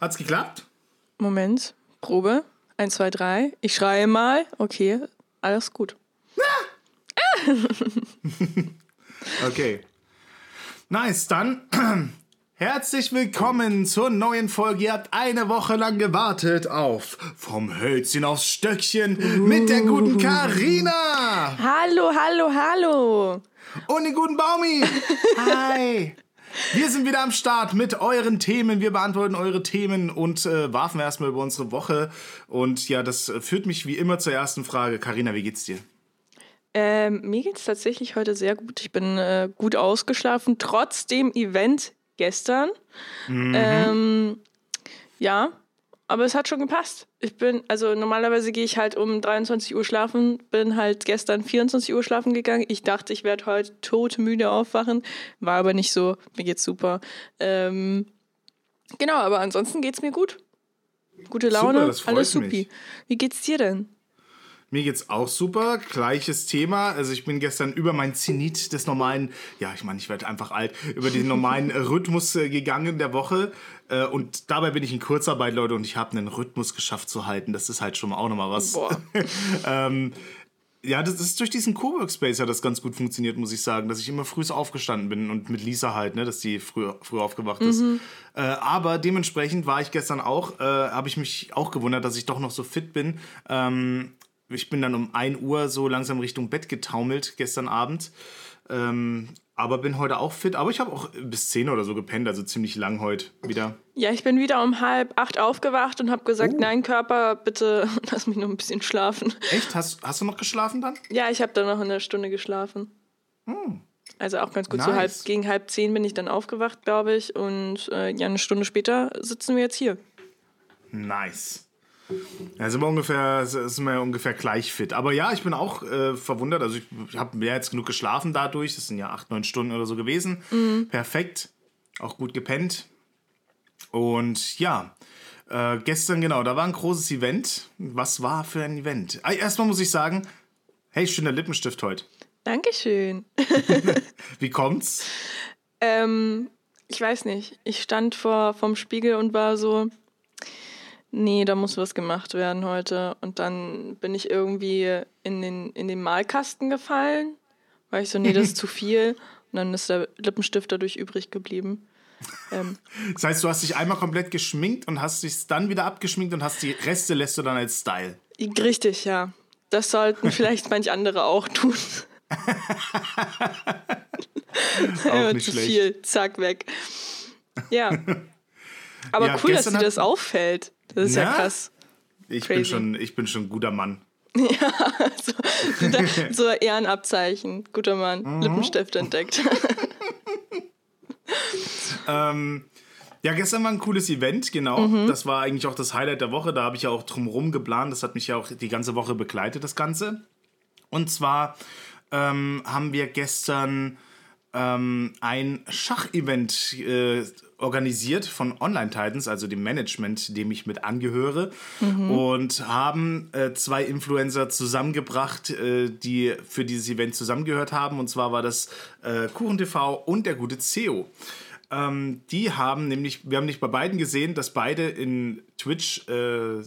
Hat's geklappt? Moment, Probe. Eins, zwei, drei. Ich schreie mal. Okay, alles gut. Okay. Nice, dann herzlich willkommen zur neuen Folge. Ihr habt eine Woche lang gewartet auf Vom Hölzchen aufs Stöckchen mit der guten Karina Hallo, hallo, hallo. und den guten Baumi. Hi. Wir sind wieder am Start mit euren Themen. Wir beantworten eure Themen und äh, warfen erstmal über unsere Woche. Und ja, das führt mich wie immer zur ersten Frage. Karina, wie geht's dir? Ähm, mir geht's tatsächlich heute sehr gut. Ich bin äh, gut ausgeschlafen, trotz dem Event gestern. Ähm, ja, aber es hat schon gepasst. Ich bin, also normalerweise gehe ich halt um 23 Uhr schlafen, bin halt gestern 24 Uhr schlafen gegangen. Ich dachte, ich werde heute todmüde aufwachen, war aber nicht so. Mir geht's super. Ähm, genau, aber ansonsten geht's mir gut. Gute Laune, Super, alles mich. supi. Wie geht's dir denn? Mir geht's auch super. Gleiches Thema. Also ich bin gestern über mein Zenit des normalen, ja, ich meine, ich werde einfach alt, über den normalen Rhythmus äh, gegangen der Woche. Äh, und dabei bin ich in Kurzarbeit, Leute, und ich habe einen Rhythmus geschafft zu halten. Das ist halt schon auch nochmal was. Boah. ähm, ja, das ist durch diesen Coworkspace hat das ganz gut funktioniert, muss ich sagen, dass ich immer früh aufgestanden bin und mit Lisa halt, ne, dass die früh, früh aufgewacht ist. Äh, aber dementsprechend war ich gestern auch, äh, habe ich mich auch gewundert, dass ich doch noch so fit bin. Ähm, ich bin dann um 1 Uhr so langsam Richtung Bett getaumelt gestern Abend. Ähm, aber bin heute auch fit. Aber ich habe auch bis 10 oder so gepennt, also ziemlich lang heute wieder. Ja, ich bin wieder um halb acht aufgewacht und habe gesagt, nein, Körper, bitte lass mich noch ein bisschen schlafen. Echt? Hast, hast du noch geschlafen dann? Ja, ich habe dann noch eine Stunde geschlafen. Also auch ganz gut. So Nice. halb, gegen halb zehn bin ich dann aufgewacht, glaube ich. Und äh, ja, eine Stunde später sitzen wir jetzt hier. Nice. Ja, sind wir ungefähr, sind wir ungefähr gleich fit. Aber ja, ich bin auch äh, verwundert. Also ich, ich habe mehr als genug geschlafen dadurch. Das sind ja acht, neun Stunden oder so gewesen. Perfekt. Auch gut gepennt. Und ja, äh, gestern genau, da war ein großes Event. Was war für ein Event? Ah, Erstmal muss ich sagen, hey, schöner Lippenstift heute. Dankeschön. Wie kommt's? Ähm, ich weiß nicht. Ich stand vor vom Spiegel und war so, nee, da muss was gemacht werden heute. Und dann bin ich irgendwie in den, in den Malkasten gefallen, weil ich so, nee, das ist zu viel. Und dann ist der Lippenstift dadurch übrig geblieben. Ähm, Das heißt, du hast dich einmal komplett geschminkt und hast dich dann wieder abgeschminkt und hast die Reste lässt du dann als Style. richtig, ja. Das sollten vielleicht manch andere auch tun. Auch nicht zu schlecht. viel, zack, weg. Ja. Aber Ja, cool, dass dir das auffällt. Das ist ja, Ja? krass. Ich bin, schon, ich bin schon ein guter Mann. so, guter, so Ehrenabzeichen. Guter Mann. Mhm. Lippenstift entdeckt. Ähm, ja, gestern war ein cooles Event, genau. Mhm. Das war eigentlich auch das Highlight der Woche. Da habe ich ja auch drumherum geplant. Das hat mich ja auch die ganze Woche begleitet, das Ganze. Und zwar ähm, haben wir gestern ähm, ein Schachevent äh, organisiert von Online Titans, also dem Management, dem ich mit angehöre, und haben äh, zwei Influencer zusammengebracht, äh, die für dieses Event zusammengehört haben. Und zwar war das äh, KuchenTV und der gute CEO. Ähm, die haben nämlich, wir haben nicht bei beiden gesehen, dass beide in Twitch äh,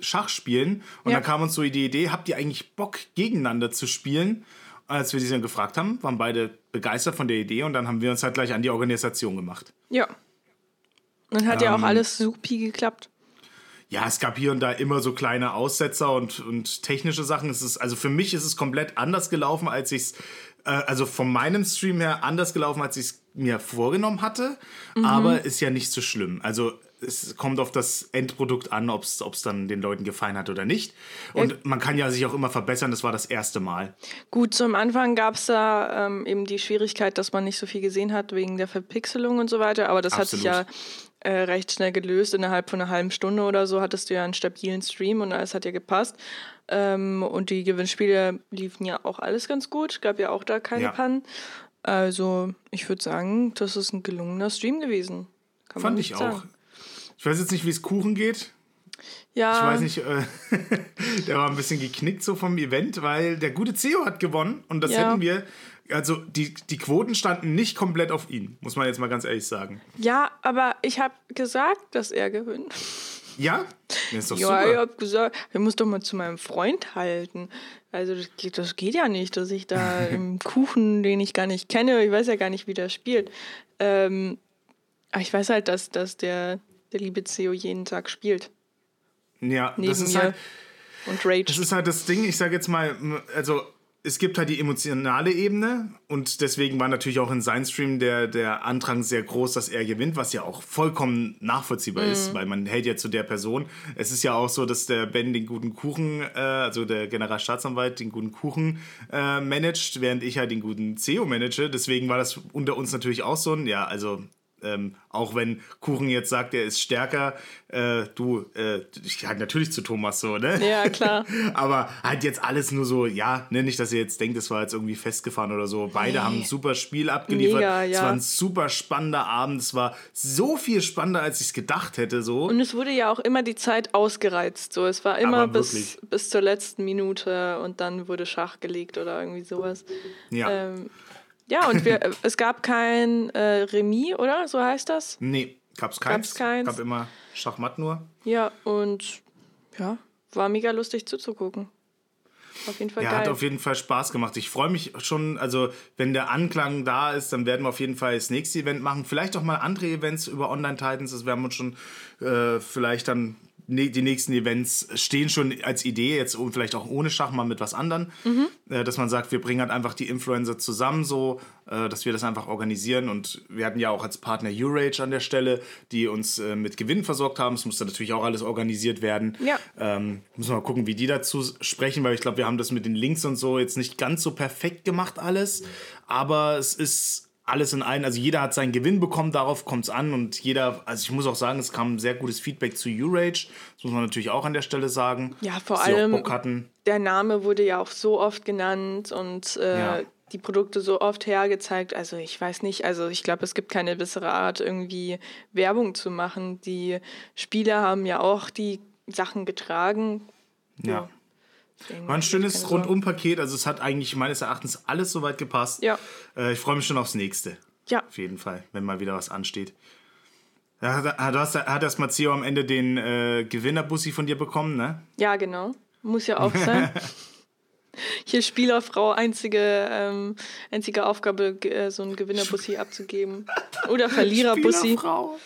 Schach spielen. Und Ja. dann kam uns so die Idee, habt ihr eigentlich Bock, gegeneinander zu spielen? Als wir sie dann gefragt haben, waren beide begeistert von der Idee und dann haben wir uns halt gleich an die Organisation gemacht. ja. Dann hat ja auch Ähm, alles supi geklappt. Ja, es gab hier und da immer so kleine Aussetzer und, und technische Sachen. Es ist, also für mich ist es komplett anders gelaufen, als ich es, äh, also von meinem Stream her anders gelaufen, als ich es mir vorgenommen hatte. Aber ist ja nicht so schlimm. Also es kommt auf das Endprodukt an, ob es dann den Leuten gefallen hat oder nicht. Und man kann ja sich auch immer verbessern. Das war das erste Mal. Gut, zum Anfang gab es da ähm, eben die Schwierigkeit, dass man nicht so viel gesehen hat wegen der Verpixelung und so weiter. Aber das hat sich ja Absolut. äh, recht schnell gelöst. Innerhalb von einer halben Stunde oder so hattest du ja einen stabilen Stream und alles hat ja gepasst. Ähm, und die Gewinnspiele liefen ja auch alles ganz gut. Gab ja auch da keine Ja. Pannen. Also ich würde sagen, das ist ein gelungener Stream gewesen. Fand ich auch. sagen. Ich weiß jetzt nicht, wie es Kuchen geht. Ja. Ich weiß nicht, äh, der war ein bisschen geknickt so vom Event, weil der gute CEO hat gewonnen und das Ja. hätten wir, also die, die Quoten standen nicht komplett auf ihn, muss man jetzt mal ganz ehrlich sagen. Ja, aber ich habe gesagt, dass er gewinnt. Ja? Das ist doch Ja, ich super. habe gesagt, ich muss doch mal zu meinem Freund halten. Also das geht, das geht ja nicht, dass ich da im Kuchen, den ich gar nicht kenne, ich weiß ja gar nicht, wie der spielt. Ähm, aber ich weiß halt, dass, dass der, der liebe CEO jeden Tag spielt. Ja, Neben das ist mir. halt, Und Rage. Das ist halt das Ding, ich sage jetzt mal, also es gibt halt die emotionale Ebene und deswegen war natürlich auch in seinem Stream der, der Andrang sehr groß, dass er gewinnt, was ja auch vollkommen nachvollziehbar ist, weil man hält ja zu der Person. Es ist ja auch so, dass der Ben den guten Kuchen, äh, also der Generalstaatsanwalt den guten Kuchen äh, managt, während ich halt den guten CEO manage. Deswegen war das unter uns natürlich auch so ein, ja, also ähm, auch wenn Kuchen jetzt sagt, er ist stärker, äh, du, äh, ich halt natürlich zu Thomas so, ne? ja, klar. Aber halt jetzt alles nur so, ja, ne, nicht, dass ihr jetzt denkt, es war jetzt irgendwie festgefahren oder so. Beide Nee. haben ein super Spiel abgeliefert. Mega, Es ja. war ein super spannender Abend. Es war so viel spannender, als ich es gedacht hätte. So. Und es wurde ja auch immer die Zeit ausgereizt. So, es war immer bis, bis zur letzten Minute und dann wurde Schach gelegt oder irgendwie sowas. ja. Ähm, ja, und wir, es gab kein äh, Remis, oder? So heißt das? nee, gab's keins. Gab's keins. Gab immer Schachmatt nur. Ja, und ja, war mega lustig zuzugucken. Auf jeden Fall Ja, geil. hat auf jeden Fall Spaß gemacht. Ich freue mich schon, also wenn der Anklang da ist, dann werden wir auf jeden Fall das nächste Event machen. Vielleicht auch mal andere Events über Online-Titans. Das werden wir uns schon äh, vielleicht dann, die nächsten Events stehen schon als Idee, jetzt und vielleicht auch ohne Schach mal mit was anderem. Äh, dass man sagt, wir bringen halt einfach die Influencer zusammen so, äh, dass wir das einfach organisieren. Und wir hatten ja auch als Partner Urage an der Stelle, die uns äh, mit Gewinn versorgt haben. Es musste natürlich auch alles organisiert werden. Ja. Ähm, müssen wir mal gucken, wie die dazu sprechen, weil ich glaube, wir haben das mit den Links und so jetzt nicht ganz so perfekt gemacht alles. Aber es ist alles in allen, also jeder hat seinen Gewinn bekommen, darauf kommt es an und jeder, also ich muss auch sagen, es kam sehr gutes Feedback zu U-Rage, das muss man natürlich auch an der Stelle sagen. Ja, vor allem-. Der Name wurde ja auch so oft genannt und äh, Ja. die Produkte so oft hergezeigt. Also ich weiß nicht, also ich glaube, es gibt keine bessere Art, irgendwie Werbung zu machen. Die Spieler haben ja auch die Sachen getragen. Ja. Deswegen War ein schönes. Rundum-Paket, also es hat eigentlich meines Erachtens alles soweit gepasst. Ja. Äh, ich freue mich schon aufs nächste. Ja, Auf jeden Fall, wenn mal wieder was ansteht. Ja, hat, hat, hast- hat das Mazzio am Ende den äh, Gewinnerbussi von dir bekommen, ne? ja, genau. Muss ja auch sein. Hier Spielerfrau, einzige, ähm, einzige Aufgabe, äh, so einen Gewinnerbussi abzugeben. Oder Verliererbussi. Spielerfrau.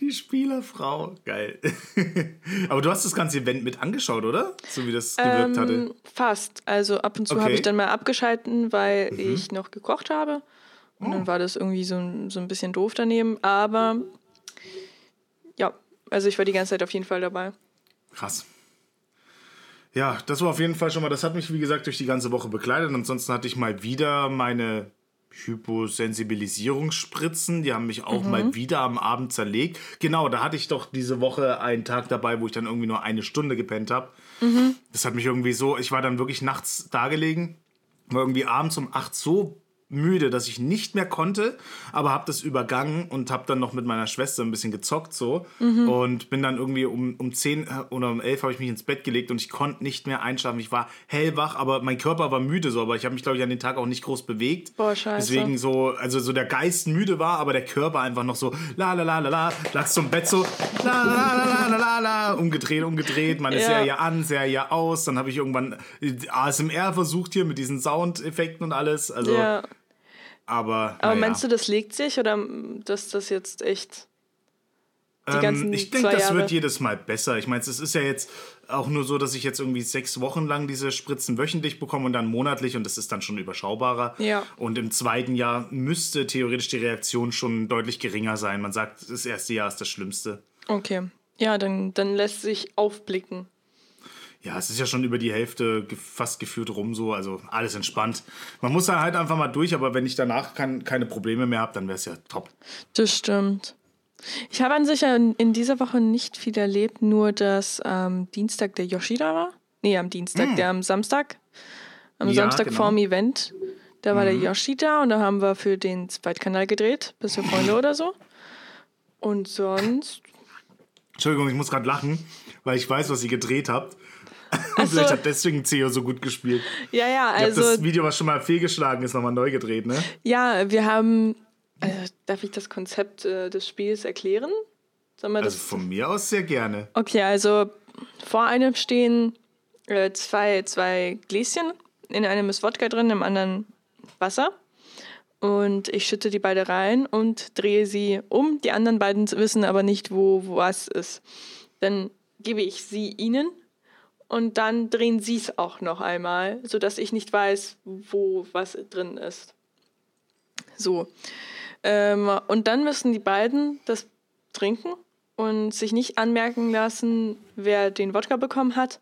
Die Spielerfrau. Geil. Aber du hast das ganze Event mit angeschaut, oder? So wie das gewirkt hatte. Ähm, fast. Also ab und zu Okay. habe ich dann mal abgeschalten, weil Mhm. ich noch gekocht habe. Und Oh. dann war das irgendwie so, ein- so ein bisschen doof daneben. Aber ja, also ich war die ganze Zeit auf jeden Fall dabei. Krass. Ja, das war auf jeden Fall schon mal, das hat mich, wie gesagt, durch die ganze Woche begleitet. Ansonsten hatte ich mal wieder meine Hyposensibilisierungsspritzen. Die haben mich auch Mhm. mal wieder am Abend zerlegt. Genau, da hatte ich doch diese Woche einen Tag dabei, wo ich dann irgendwie nur eine Stunde gepennt habe. Mhm. Das hat mich irgendwie so, ich war dann wirklich nachts da gelegen, war irgendwie abends um 8 so müde, dass ich nicht mehr konnte, aber habe das übergangen und habe dann noch mit meiner Schwester ein bisschen gezockt so Mhm. und bin dann irgendwie um, um 10 oder um 11 habe ich mich ins Bett gelegt und ich konnte nicht mehr einschlafen. Ich war hellwach, aber mein Körper war müde so, aber ich habe mich glaube ich an den Tag auch nicht groß bewegt. Boah, scheiße. Deswegen so, also so der Geist müde war, aber der Körper einfach noch so la la la la la, lag zum Bett so la la la la la la la, umgedreht, umgedreht, meine Ja. Serie an, Serie aus, dann habe ich irgendwann äh, ASMR versucht hier mit diesen Soundeffekten und alles, also ja. Aber Aber naja. meinst du, das legt sich oder dass das jetzt echt die Ähm, ganzen ich denke, das Jahre? wird jedes Mal besser. Ich meine, es ist ja jetzt auch nur so, dass ich jetzt irgendwie sechs Wochen lang diese Spritzen wöchentlich bekomme und dann monatlich und das ist dann schon überschaubarer. Ja. Und im zweiten Jahr müsste theoretisch die Reaktion schon deutlich geringer sein. Man sagt, das erste Jahr ist das Schlimmste. Okay. Ja, dann, dann lässt sich aufblicken. Ja, es ist ja schon über die Hälfte fast gefühlt rum so, also alles entspannt. Man muss da halt einfach mal durch, aber wenn ich danach kein, keine Probleme mehr habe, dann wäre es ja top. Das stimmt. Ich habe an sich ja in, dieser Woche nicht viel erlebt, nur dass am Dienstag der Yoshida war. Nee, am Dienstag, der am Samstag. Am. Ja, Samstag genau. vorm Event. Da war der Yoshida und da haben wir für den Zweitkanal gedreht, Beste Freunde oder so. Und sonst, Entschuldigung, ich muss gerade lachen, weil ich weiß, was ihr gedreht habt. So. Vielleicht hat deswegen Theo so gut gespielt. Ja, ja, also. das Video, was schon mal fehlgeschlagen ist, nochmal neu gedreht, ne? Ja, wir haben. Also, darf ich das Konzept äh, des Spiels erklären? Also von mir aus sehr gerne. Okay, also vor einem stehen äh, zwei, zwei Gläschen. In einem ist Wodka drin, im anderen Wasser. Und ich schütte die beide rein und drehe sie um. Die anderen beiden wissen aber nicht, wo, wo was ist. Dann gebe ich sie ihnen und dann drehen sie es auch noch einmal, sodass ich nicht weiß, wo was drin ist. So. Ähm, und dann müssen die beiden das trinken und sich nicht anmerken lassen, wer den Wodka bekommen hat.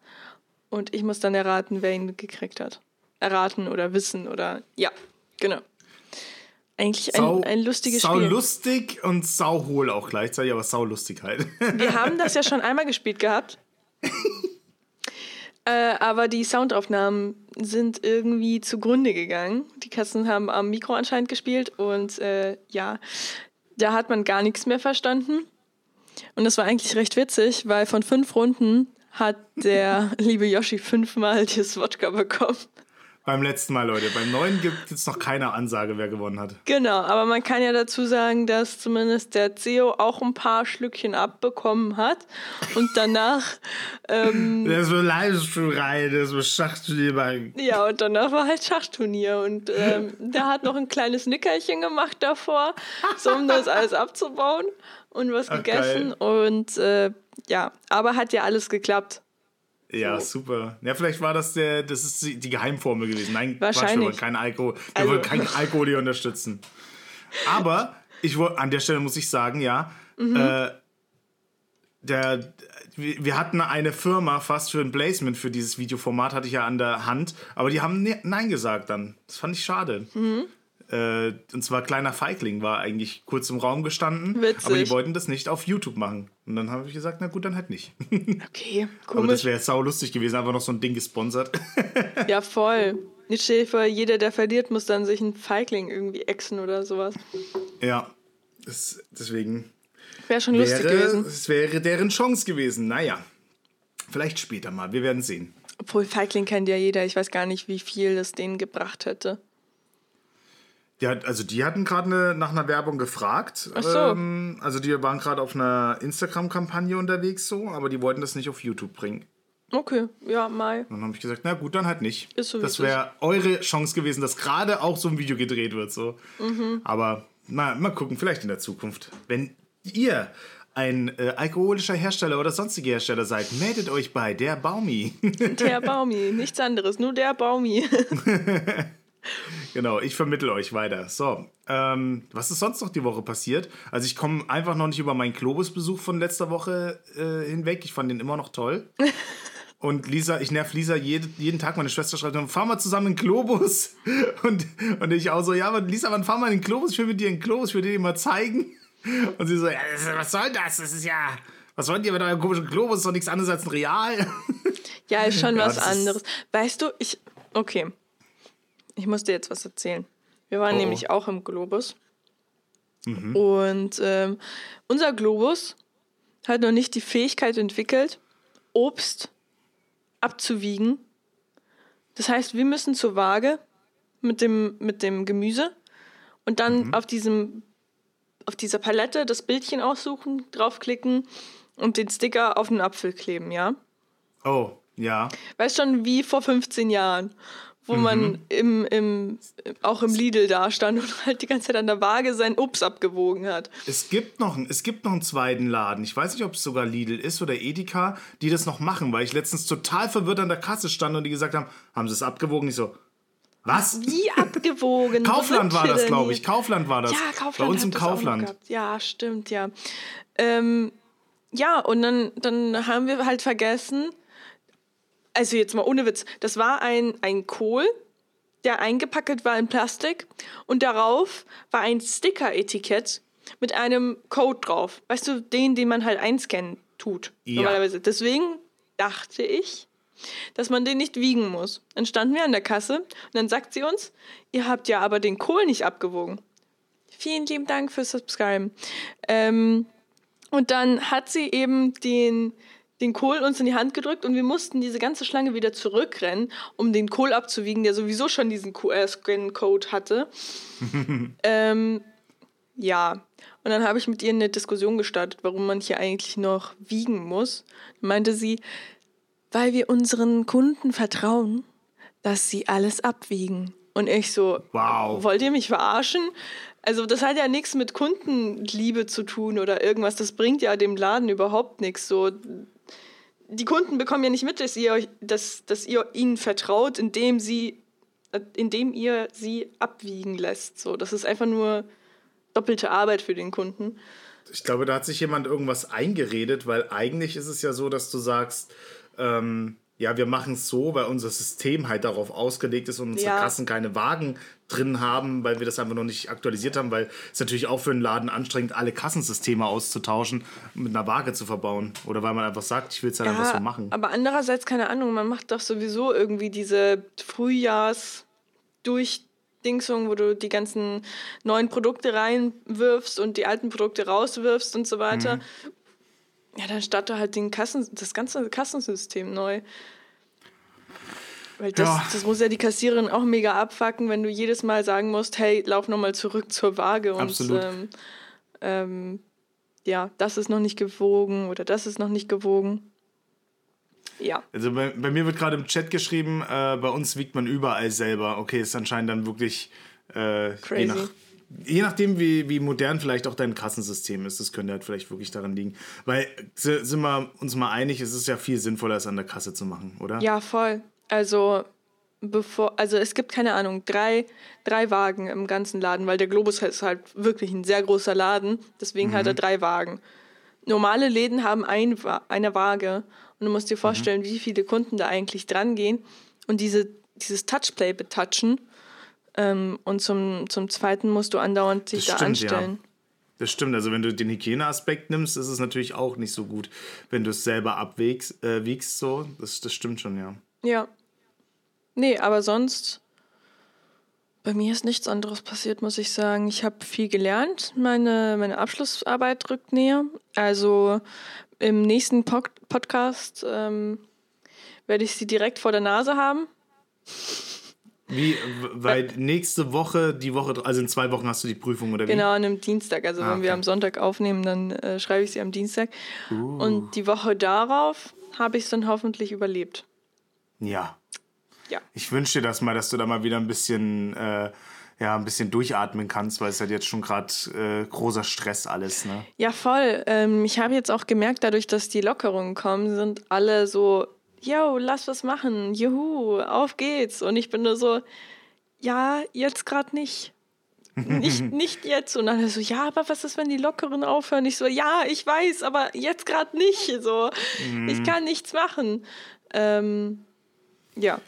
Und ich muss dann erraten, wer ihn gekriegt hat. Erraten oder wissen oder ja, genau. Eigentlich ein, ein lustiges sau Spiel. lustig und sau hohl auch gleichzeitig, aber sau lustig halt. Wir haben das ja schon einmal gespielt gehabt. äh, aber die Soundaufnahmen sind irgendwie zugrunde gegangen. Die Katzen haben am Mikro anscheinend gespielt und äh, ja, da hat man gar nichts mehr verstanden. Und das war eigentlich recht witzig, weil von fünf Runden hat der liebe Yoshi fünfmal das Wodka bekommen. Beim letzten Mal, Leute. Beim neuen gibt es noch keine Ansage, wer gewonnen hat. Genau, aber man kann ja dazu sagen, dass zumindest der CEO auch ein paar Schlückchen abbekommen hat und danach, ähm, Das war Livestream-Reihe, das war Schachturnier. ja, und danach war halt Schachturnier und ähm, der hat noch ein kleines Nickerchen gemacht davor, so um das alles abzubauen und was Ach, gegessen und äh, ja, aber hat ja alles geklappt. Ja, So. super. Ja, vielleicht war das der, das ist die Geheimformel gewesen. Nein, Quatsch, wir Wahrscheinlich. wollen keinen Alkohol, wir Also- wollen keinen Alkohol hier unterstützen. Aber ich an der Stelle muss ich sagen, ja, Mhm. äh, der, wir wir hatten eine Firma fast für ein Placement für dieses Videoformat, hatte ich ja an der Hand, aber die haben ne- Nein gesagt dann. Das fand ich schade. Mhm. Äh, und zwar Kleiner Feigling war eigentlich kurz im Raum gestanden, Witzig. aber die wollten das nicht auf YouTube machen. Und dann habe ich gesagt, na gut, dann halt nicht. Okay, Aber das komisch. wäre sau lustig gewesen, einfach noch so ein Ding gesponsert. Ja, voll. Dir vor, jeder, der verliert, muss dann sich einen Feigling irgendwie exen oder sowas. ja, das, deswegen Wäre schon lustig wäre, gewesen. es wäre deren Chance gewesen. Naja, vielleicht später mal, wir werden sehen. Obwohl Feigling kennt ja jeder. Ich weiß gar nicht, wie viel das denen gebracht hätte. Hat, also die hatten gerade ne, nach einer Werbung gefragt. Ach so. Ähm, also die waren gerade auf einer Instagram-Kampagne unterwegs so, aber die wollten das nicht auf YouTube bringen. Okay, ja, Mai. Dann habe ich gesagt, na gut, dann halt nicht. Ist so, das wäre eure Chance gewesen, dass gerade auch so ein Video gedreht wird. So. Mhm. Aber mal, mal gucken, vielleicht in der Zukunft. Wenn ihr ein äh, alkoholischer Hersteller oder sonstige Hersteller seid, meldet euch bei der Baumi. Der Baumi, nichts anderes, nur der Baumi. genau, ich vermittel euch weiter. So, ähm, was ist sonst noch die Woche passiert? Also ich komme einfach noch nicht über meinen Globus-Besuch von letzter Woche äh, hinweg. Ich fand den immer noch toll. Und Lisa, ich nerv Lisa jede, jeden Tag. Meine Schwester schreibt, dann fahr mal zusammen in den Globus. Und, und ich auch so, ja, aber Lisa, wann fahr mal in den Globus? Ich will mit dir in den Globus, ich will dir den mal zeigen. Und sie so, ja, das, was soll das? Das ist ja, was wollt ihr mit eurem komischen Globus? Das ist doch nichts anderes als ein Real. Ja, ist schon Ja, was anderes. Weißt du, ich. Okay. Ich muss dir jetzt was erzählen. Wir waren Oh, oh. nämlich auch im Globus. Mhm. Und ähm, unser Globus hat noch nicht die Fähigkeit entwickelt, Obst abzuwiegen. Das heißt, wir müssen zur Waage mit dem, mit dem Gemüse und Mhm. dann auf diesem auf dieser Palette das Bildchen aussuchen, draufklicken und den Sticker auf den Apfel kleben, ja? Oh, ja. Weißt schon, wie vor 15 Jahren, wo Mhm. man im, im, auch im Lidl da stand und halt die ganze Zeit an der Waage sein Obst abgewogen hat. Es gibt, noch, es gibt noch einen zweiten Laden. Ich weiß nicht, ob es sogar Lidl ist oder Edeka, die das noch machen, weil ich letztens total verwirrt an der Kasse stand und die gesagt haben, haben sie es abgewogen? Ich so, was? Wie abgewogen? Wo Kaufland war das, glaube ich. Kaufland war das. Ja, Kaufland. Bei uns im Kaufland. Ja, stimmt, ja. Ähm, ja, und dann, dann haben wir halt vergessen, also jetzt mal ohne Witz, das war ein, ein Kohl, der eingepackt war in Plastik und darauf war ein Sticker-Etikett mit einem Code drauf. Weißt du, den, den man halt einscannen tut, Ja. normalerweise. Deswegen dachte ich, dass man den nicht wiegen muss. Dann standen wir an der Kasse und dann sagt sie uns, ihr habt ja aber den Kohl nicht abgewogen. Vielen lieben Dank fürs Subscriben. Ähm, Und dann hat sie eben den, den Kohl uns in die Hand gedrückt und wir mussten diese ganze Schlange wieder zurückrennen, um den Kohl abzuwiegen, der sowieso schon diesen QR-Scan-Code hatte. ähm, ja, und dann habe ich mit ihr eine Diskussion gestartet, warum man hier eigentlich noch wiegen muss. Dann meinte sie, weil wir unseren Kunden vertrauen, dass sie alles abwiegen. Und ich so, Wow. wollt ihr mich verarschen? Also das hat ja nichts mit Kundenliebe zu tun oder irgendwas. Das bringt ja dem Laden überhaupt nichts. So, die Kunden bekommen ja nicht mit, dass ihr, euch- dass, dass ihr ihnen vertraut, indem sie, indem ihr sie abwiegen lässt. So, das ist einfach nur doppelte Arbeit für den Kunden. Ich glaube, da hat sich jemand irgendwas eingeredet, weil eigentlich ist es ja so, dass du sagst, ähm, ja, wir machen es so, weil unser System halt darauf ausgelegt ist und unsere Ja. Kassen keine Wagen drin haben, weil wir das einfach noch nicht aktualisiert haben, weil es natürlich auch für einen Laden anstrengend, alle Kassensysteme auszutauschen und mit einer Waage zu verbauen. Oder weil man einfach sagt, ich will es halt einfach so machen. aber andererseits, keine Ahnung, man macht doch sowieso irgendwie diese Frühjahrs-Durchdingsung, wo du die ganzen neuen Produkte reinwirfst und die alten Produkte rauswirfst und so weiter. Mhm. Ja, dann starte halt den Kassen, das ganze Kassensystem neu. Weil das, Ja. das muss ja die Kassiererin auch mega abfacken, wenn du jedes Mal sagen musst, hey, lauf nochmal zurück zur Waage und Absolut. ähm, ähm, ja, das ist noch nicht gewogen oder das ist noch nicht gewogen. Ja. Also bei, bei mir wird gerade im Chat geschrieben, äh, bei uns wiegt man überall selber. Okay, ist anscheinend dann wirklich äh, je, nach, je nachdem, wie, wie modern vielleicht auch dein Kassensystem ist. Das könnte halt vielleicht wirklich daran liegen. Weil, si- sind wir uns mal einig, es ist ja viel sinnvoller, es an der Kasse zu machen, oder? Ja, voll. Also, bevor, also es gibt keine Ahnung, drei, drei Wagen im ganzen Laden, weil der Globus ist halt wirklich ein sehr großer Laden, deswegen hat er drei Wagen. Normale Läden haben ein, eine Waage und du musst dir vorstellen, wie viele Kunden da eigentlich dran gehen und diese, dieses Touchplay betatschen. Ähm, und zum, zum Zweiten musst du andauernd sich Das da stimmt, ja. anstellen. Das stimmt, also wenn du den Hygieneaspekt nimmst, ist es natürlich auch nicht so gut, wenn du es selber abwiegst, äh, wiegst, so. Das, das stimmt schon, ja. Ja. Nee, aber sonst, bei mir ist nichts anderes passiert, muss ich sagen. Ich habe viel gelernt. Meine, meine Abschlussarbeit rückt näher. Also im nächsten Pod Podcast ähm, werde ich sie direkt vor der Nase haben. Wie, weil nächste Woche, die Woche, also in zwei Wochen hast du die Prüfung, oder wie? Genau, an einem Dienstag. Also Ah, wenn wir okay. am Sonntag aufnehmen, dann äh, schreibe ich sie am Dienstag. Uh. Und die Woche darauf habe ich es dann hoffentlich überlebt. Ja. Ja. Ich wünsche dir das mal, dass du da mal wieder ein bisschen, äh, ja, ein bisschen durchatmen kannst, weil es halt jetzt schon gerade äh, großer Stress alles, ne? Ja, voll. Ähm, ich habe jetzt auch gemerkt, dadurch, dass die Lockerungen kommen, sind alle so, yo, lass was machen, juhu, auf geht's. Und ich bin nur so, ja, jetzt gerade nicht. Nicht, nicht jetzt. Und dann so, ja, aber was ist, wenn die Lockeren aufhören? Ich so, ja, ich weiß, aber jetzt gerade nicht. So, ich kann nichts machen. Ähm, ja.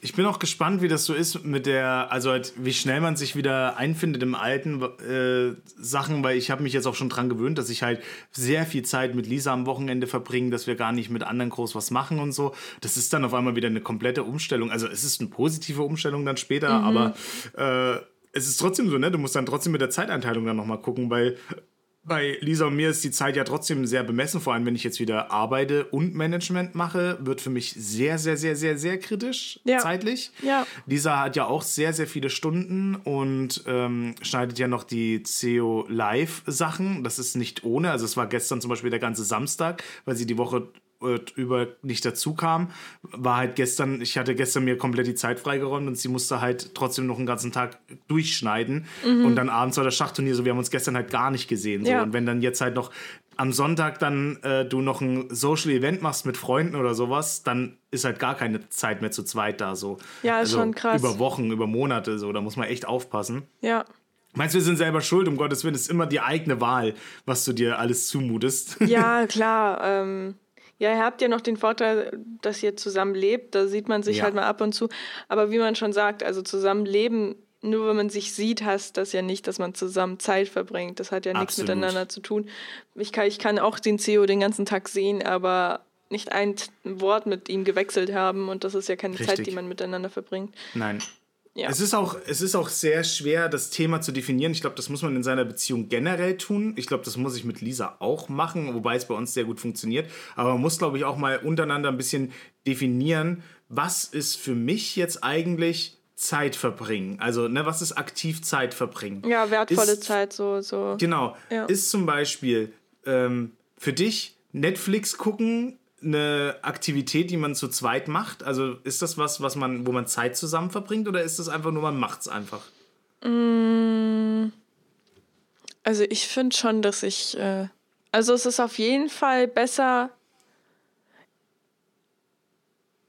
Ich bin auch gespannt, wie das so ist mit der, also halt, wie schnell man sich wieder einfindet im alten äh, Sachen, weil ich habe mich jetzt auch schon dran gewöhnt, dass ich halt sehr viel Zeit mit Lisa am Wochenende verbringe, dass wir gar nicht mit anderen groß was machen und so. Das ist dann auf einmal wieder eine komplette Umstellung. Also es ist eine positive Umstellung dann später, aber äh, es ist trotzdem so, ne? Du musst dann trotzdem mit der Zeiteinteilung dann nochmal gucken, weil bei Lisa und mir ist die Zeit ja trotzdem sehr bemessen, vor allem wenn ich jetzt wieder arbeite und Management mache, wird für mich sehr, sehr, sehr, sehr, sehr kritisch Ja. zeitlich. Ja. Lisa hat ja auch sehr, sehr viele Stunden und ähm, schneidet ja noch die CO Live Sachen. Das ist nicht ohne. Also es war gestern zum Beispiel der ganze Samstag, weil sie die Woche über nicht dazu kam, war halt gestern, ich hatte gestern mir komplett die Zeit freigeräumt und sie musste halt trotzdem noch einen ganzen Tag durchschneiden und dann abends war das Schachturnier, so wir haben uns gestern halt gar nicht gesehen. So. Ja. Und wenn dann jetzt halt noch am Sonntag dann äh, du noch ein Social Event machst mit Freunden oder sowas, dann ist halt gar keine Zeit mehr zu zweit da so. Ja, ist also schon krass. Über Wochen, über Monate so, da muss man echt aufpassen. Ja. Meinst du, wir sind selber schuld, um Gottes Willen, ist immer die eigene Wahl, was du dir alles zumutest. Ja, klar. Ähm, ja, ihr habt ja noch den Vorteil, dass ihr zusammen lebt. Da sieht man sich Ja. halt mal ab und zu. Aber wie man schon sagt, also zusammen leben, nur wenn man sich sieht, heißt das ja nicht, dass man zusammen Zeit verbringt. Das hat ja nichts Absolut. miteinander zu tun. Ich kann, ich kann auch den CEO den ganzen Tag sehen, aber nicht ein Wort mit ihm gewechselt haben. Und das ist ja keine Zeit, Richtig. die man miteinander verbringt. Nein. Ja. Es ist, auch, es ist auch sehr schwer, das Thema zu definieren. Ich glaube, das muss man in seiner Beziehung generell tun. Ich glaube, das muss ich mit Lisa auch machen, wobei es bei uns sehr gut funktioniert. Aber man muss, glaube ich, auch mal untereinander ein bisschen definieren, was ist für mich jetzt eigentlich Zeit verbringen? Also, ne, was ist aktiv Zeit verbringen? Ja, wertvolle ist, Zeit, so. so. Genau. Ja. Ist zum Beispiel ähm, für dich Netflix gucken eine Aktivität, die man zu zweit macht? Also ist das was, was man, wo man Zeit zusammen verbringt oder ist das einfach nur, man macht es einfach? Also ich finde schon, dass ich. Äh, also es ist auf jeden Fall besser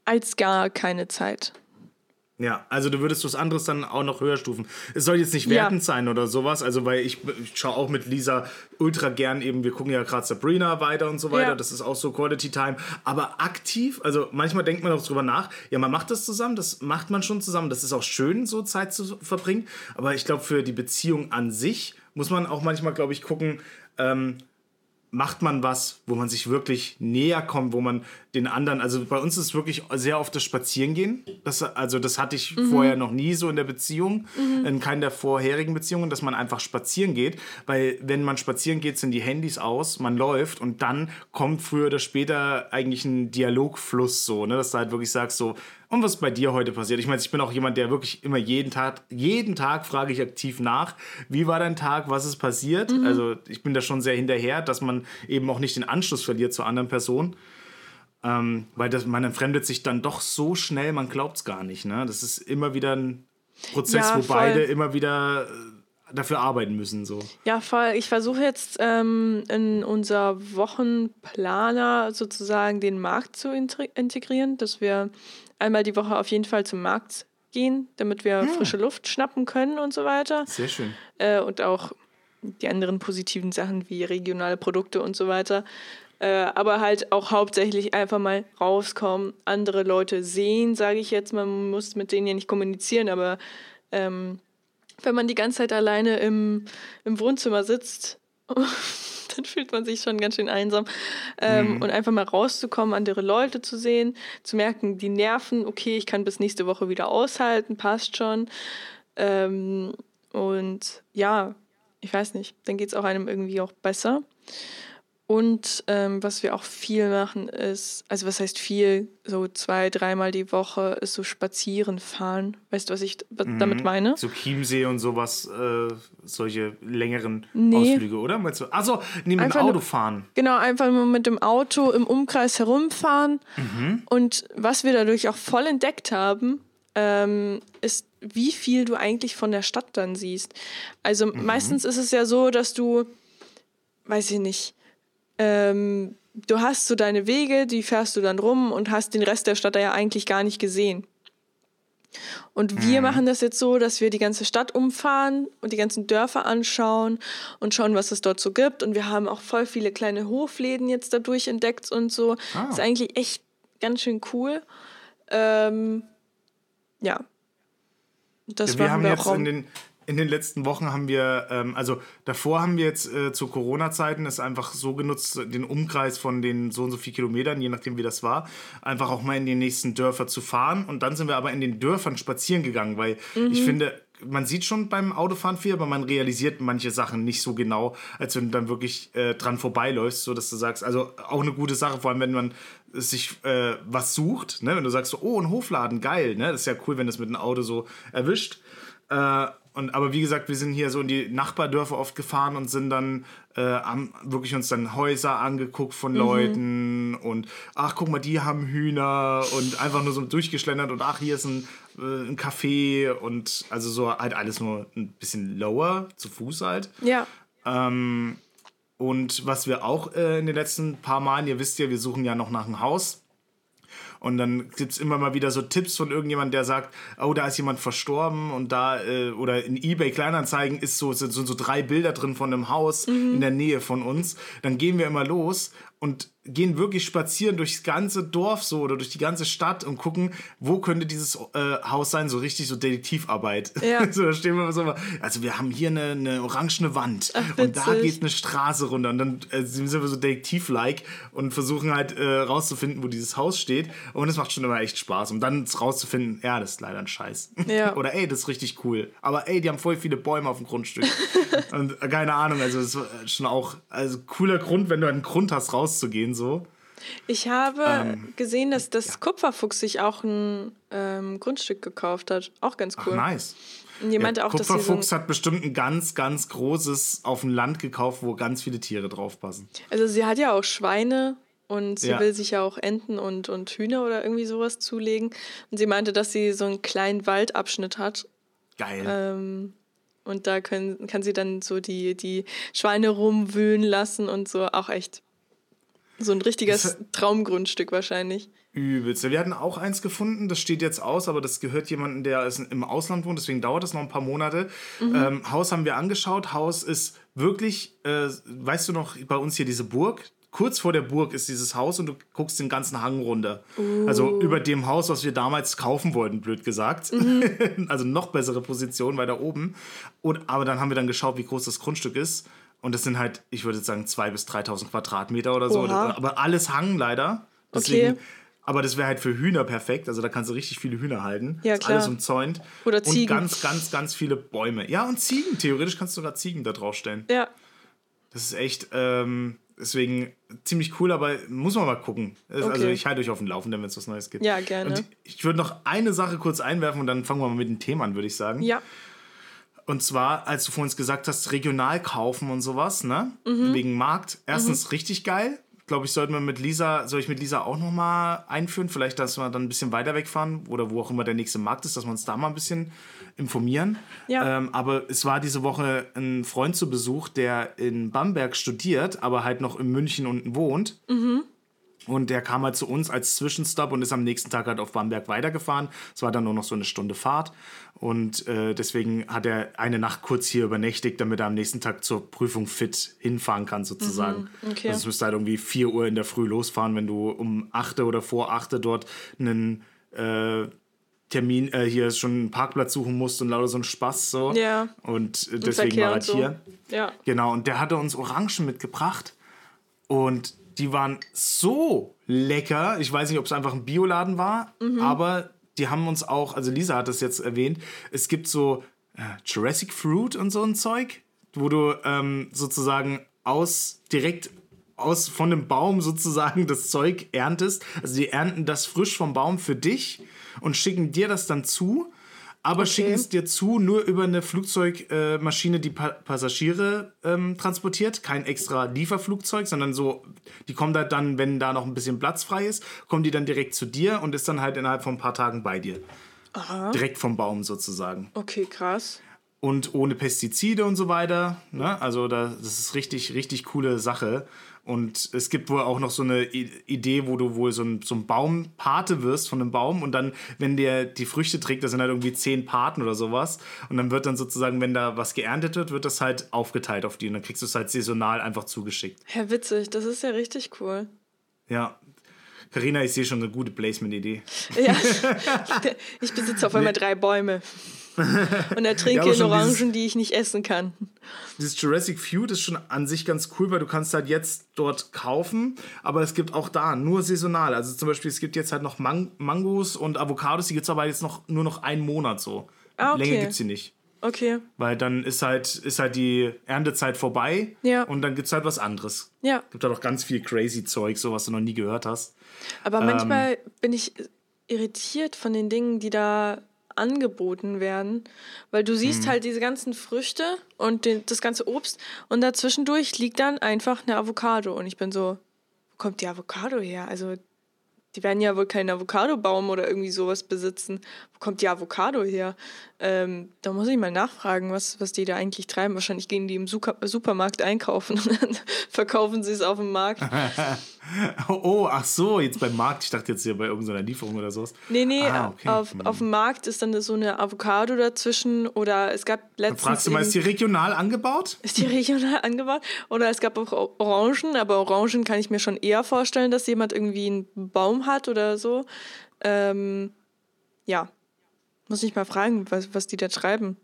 als gar keine Zeit. Ja, also du würdest was anderes dann auch noch höher stufen. Es soll jetzt nicht Ja. wertend sein oder sowas, also weil ich, ich schaue auch mit Lisa ultra gern eben, wir gucken ja gerade Sabrina weiter und so weiter, Ja. das ist auch so Quality Time, aber aktiv, also manchmal denkt man auch drüber nach, ja, man macht das zusammen, das macht man schon zusammen, das ist auch schön, so Zeit zu verbringen, aber ich glaube, für die Beziehung an sich muss man auch manchmal, glaube ich, gucken, ähm, macht man was, wo man sich wirklich näher kommt, wo man den anderen, also bei uns ist es wirklich sehr oft das Spazierengehen. Das, also das hatte ich vorher noch nie so in der Beziehung, in keiner der vorherigen Beziehungen, dass man einfach spazieren geht, weil wenn man spazieren geht, sind die Handys aus, man läuft und dann kommt früher oder später eigentlich ein Dialogfluss so, ne, dass du halt wirklich sagst so, und was ist bei dir heute passiert? Ich meine, ich bin auch jemand, der wirklich immer jeden Tag, jeden Tag frage ich aktiv nach, wie war dein Tag, was ist passiert? Also ich bin da schon sehr hinterher, dass man eben auch nicht den Anschluss verliert zur anderen Person. Ähm, weil das, man entfremdet sich dann doch so schnell, man glaubt es gar nicht. Ne? Das ist immer wieder ein Prozess, Ja, wo beide immer wieder äh, dafür arbeiten müssen. So. Ja, voll. Ich versuche jetzt ähm, in unser Wochenplaner sozusagen den Markt zu integrieren, dass wir einmal die Woche auf jeden Fall zum Markt gehen, damit wir frische Luft schnappen können und so weiter. Sehr schön. Äh, und auch die anderen positiven Sachen wie regionale Produkte und so weiter. Äh, aber halt auch hauptsächlich einfach mal rauskommen, andere Leute sehen, sage ich jetzt. Man muss mit denen ja nicht kommunizieren, aber ähm, wenn man die ganze Zeit alleine im, im Wohnzimmer sitzt, dann fühlt man sich schon ganz schön einsam. Ähm, Und einfach mal rauszukommen, andere Leute zu sehen, zu merken, die nerven, okay, ich kann bis nächste Woche wieder aushalten, passt schon. Ähm, und ja, ich weiß nicht, dann geht es auch einem irgendwie auch besser. Und ähm, was wir auch viel machen ist, also was heißt viel, so zwei, dreimal die Woche ist so spazieren fahren. Weißt du, was ich d- damit meine? So Chiemsee und sowas, äh, solche längeren Nee. Ausflüge, oder? Meinst du? Achso, nee, mit dem Einfach nur- Auto fahren. Genau, einfach nur mit dem Auto im Umkreis herumfahren. Und was wir dadurch auch voll entdeckt haben, ähm, ist, wie viel du eigentlich von der Stadt dann siehst. Also meistens ist es ja so, dass du, weiß ich nicht, ähm, du hast so deine Wege, die fährst du dann rum und hast den Rest der Stadt ja eigentlich gar nicht gesehen. Und wir machen das jetzt so, dass wir die ganze Stadt umfahren und die ganzen Dörfer anschauen und schauen, was es dort so gibt. Und wir haben auch voll viele kleine Hofläden jetzt dadurch entdeckt und so. Ah. Ist eigentlich echt ganz schön cool. Ähm, ja. Das wir machen haben wir jetzt auch. in den, in den letzten Wochen haben wir, ähm, also davor haben wir jetzt äh, zu Corona-Zeiten es einfach so genutzt, den Umkreis von den so und so viel Kilometern, je nachdem wie das war, einfach auch mal in die nächsten Dörfer zu fahren. Und dann sind wir aber in den Dörfern spazieren gegangen, weil Mhm. ich finde, man sieht schon beim Autofahren viel, aber man realisiert manche Sachen nicht so genau, als wenn du dann wirklich äh, dran vorbeiläufst, so dass du sagst, also auch eine gute Sache, vor allem wenn man sich äh, was sucht, ne? wenn du sagst so, oh, ein Hofladen, geil, ne? das ist ja cool, wenn das mit einem Auto so erwischt. Äh, und, aber wie gesagt, wir sind hier so in die Nachbardörfer oft gefahren und sind dann, äh, haben wirklich uns dann Häuser angeguckt von Leuten und ach, guck mal, die haben Hühner und einfach nur so durchgeschlendert und ach, hier ist ein, äh, ein Café und also so halt alles nur ein bisschen lower, zu Fuß halt. ja. Ähm, und was wir auch äh, in den letzten paar Malen, ihr wisst ja, wir suchen ja noch nach einem Haus. Und dann gibt es immer mal wieder so Tipps von irgendjemand, der sagt, oh, da ist jemand verstorben und da, äh, oder in Ebay Kleinanzeigen ist so, sind so, so drei Bilder drin von einem Haus in der Nähe von uns. Dann gehen wir immer los und gehen wirklich spazieren durchs ganze Dorf so oder durch die ganze Stadt und gucken, wo könnte dieses äh, Haus sein, so richtig so Detektivarbeit. Ja. so, da stehen wir so, also wir haben hier eine, eine orangene Wand Ach, und da geht eine Straße runter und dann äh, sind wir so detektiv-like und versuchen halt äh, rauszufinden, wo dieses Haus steht. Und es macht schon immer echt Spaß. Um dann rauszufinden, ja, das ist leider ein Scheiß. Ja. Oder ey, das ist richtig cool. Aber ey, die haben voll viele Bäume auf dem Grundstück. und äh, keine Ahnung, also das ist schon auch also cooler Grund, wenn du einen Grund hast, rauszugehen, so. Ich habe ähm, gesehen, dass das ja. Kupferfuchs sich auch ein ähm, Grundstück gekauft hat. Auch ganz cool. Ach, nice. Und meinte ja, auch, Kupferfuchs so hat bestimmt ein ganz, ganz großes auf dem Land gekauft, wo ganz viele Tiere draufpassen. Also sie hat ja auch Schweine und sie ja. will sich ja auch Enten und, und Hühner oder irgendwie sowas zulegen. Und sie meinte, dass sie so einen kleinen Waldabschnitt hat. Geil. Ähm, und da können, kann sie dann so die, die Schweine rumwühlen lassen und so. Auch echt so ein richtiges Traumgrundstück wahrscheinlich. Übelst. Wir hatten auch eins gefunden, das steht jetzt aus, aber das gehört jemandem, der im Ausland wohnt, deswegen dauert das noch ein paar Monate. Mhm. Ähm, Haus haben wir angeschaut. Haus ist wirklich, äh, weißt du noch, bei uns hier diese Burg, kurz vor der Burg ist dieses Haus und du guckst den ganzen Hang runter. Uh. Also über dem Haus, was wir damals kaufen wollten, blöd gesagt. Mhm. also noch bessere Position weiter oben. Und, aber dann haben wir dann geschaut, wie groß das Grundstück ist. Und das sind halt, ich würde sagen, 2.000 bis 3.000 Quadratmeter oder so. Oha. Aber alles Hang leider. Deswegen, okay. Aber das wäre halt für Hühner perfekt. Also da kannst du richtig viele Hühner halten. Ja, klar. alles umzäunt. Oder Ziegen. Und ganz, ganz, ganz viele Bäume. Ja, und Ziegen. Theoretisch kannst du sogar Ziegen da draufstellen. Ja. Das ist echt, ähm, deswegen ziemlich cool, aber muss man mal gucken. Also okay. Also ich halte euch auf dem Laufenden, wenn es was Neues gibt. Ja, gerne. Und ich würde noch eine Sache kurz einwerfen und dann fangen wir mal mit dem Thema an, würde ich sagen. Ja. Und zwar, als du vorhin gesagt hast, regional kaufen und sowas, ne? Mhm. Wegen Markt. Erstens mhm. richtig geil. Glaube ich, sollten wir mit Lisa, soll ich mit Lisa auch nochmal einführen? Vielleicht, dass wir dann ein bisschen weiter wegfahren oder wo auch immer der nächste Markt ist, dass wir uns da mal ein bisschen informieren. Ja. Ähm, aber es war diese Woche ein Freund zu Besuch, der in Bamberg studiert, aber halt noch in München unten wohnt. Mhm. Und der kam halt zu uns als Zwischenstopp und ist am nächsten Tag halt auf Bamberg weitergefahren. Es war dann nur noch so eine Stunde Fahrt. Und äh, deswegen hat er eine Nacht kurz hier übernächtigt, damit er am nächsten Tag zur Prüfung fit hinfahren kann, sozusagen. Mhm, okay. Also es müsste halt irgendwie 4 Uhr in der Früh losfahren, wenn du um 8 oder vor 8 dort einen äh, Termin, äh, hier schon einen Parkplatz suchen musst und lauter so ein Spaß so. Ja. Und äh, deswegen war er so. hier. Ja. Genau, und der hatte uns Orangen mitgebracht. Und die waren so lecker. Ich weiß nicht, ob es einfach ein Bioladen war, mhm. aber die haben uns auch, also Lisa hat das jetzt erwähnt, es gibt so äh, Jurassic Fruit und so ein Zeug, wo du ähm, sozusagen aus direkt aus von dem Baum sozusagen das Zeug erntest. Also die ernten das frisch vom Baum für dich und schicken dir das dann zu aber okay. schicken es dir zu, nur über eine Flugzeugmaschine, äh, die pa Passagiere ähm, transportiert. Kein extra Lieferflugzeug, sondern so, die kommen da dann, wenn da noch ein bisschen Platz frei ist, kommen die dann direkt zu dir und ist dann halt innerhalb von ein paar Tagen bei dir. Aha. Direkt vom Baum sozusagen. Okay, krass. Und ohne Pestizide und so weiter. Ne? Also da, das ist richtig, richtig coole Sache. Und es gibt wohl auch noch so eine Idee, wo du wohl so ein, so ein Baumpate wirst von einem Baum und dann, wenn der die Früchte trägt, das sind halt irgendwie zehn Paten oder sowas. Und dann wird dann sozusagen, wenn da was geerntet wird, wird das halt aufgeteilt auf die und dann kriegst du es halt saisonal einfach zugeschickt. Ja, witzig, das ist ja richtig cool. Ja. Karina, ich sehe schon eine gute Placement-Idee. Ja, ich besitze auf einmal drei Bäume. Und er trinke ja, Orangen, dieses, die ich nicht essen kann. Dieses Jurassic Feud ist schon an sich ganz cool, weil du kannst halt jetzt dort kaufen, aber es gibt auch da nur saisonal. Also zum Beispiel, es gibt jetzt halt noch Man Mangos und Avocados, die gibt es aber jetzt noch nur noch einen Monat so. Ah, okay. Länger gibt es sie nicht. Okay. Weil dann ist halt, ist halt die Erntezeit vorbei ja. und dann gibt es halt was anderes. Ja. Gibt da halt doch ganz viel crazy Zeug, so was du noch nie gehört hast. Aber manchmal ähm, bin ich irritiert von den Dingen, die da angeboten werden, weil du siehst mhm. halt diese ganzen Früchte und den, das ganze Obst und dazwischendurch liegt dann einfach eine Avocado und ich bin so, wo kommt die Avocado her? Also die werden ja wohl keinen Avocadobaum oder irgendwie sowas besitzen. Kommt die Avocado her? Ähm, da muss ich mal nachfragen, was, was die da eigentlich treiben. Wahrscheinlich gehen die im Supermarkt einkaufen und dann verkaufen sie es auf dem Markt. oh, ach so, jetzt beim Markt. Ich dachte jetzt hier bei irgendeiner Lieferung oder sowas. Nee, nee, ah, okay. auf, hm. auf dem Markt ist dann so eine Avocado dazwischen oder es gab letztens. Dann fragst du mal, ist die regional angebaut? Ist die regional angebaut? Oder es gab auch Orangen, aber Orangen kann ich mir schon eher vorstellen, dass jemand irgendwie einen Baum hat oder so. Ähm, ja. Muss ich mal fragen, was, was die da schreiben.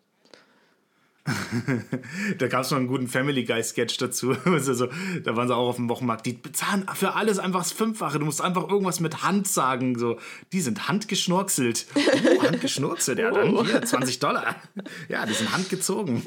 da gab es noch einen guten Family Guy Sketch dazu. Also, da waren sie auch auf dem Wochenmarkt. Die bezahlen für alles einfach das Fünffache. Du musst einfach irgendwas mit Hand sagen. So, die sind handgeschnorkselt. Oh, handgeschnorkselt, ja, dann hier 20 Dollar. Ja, die sind handgezogen.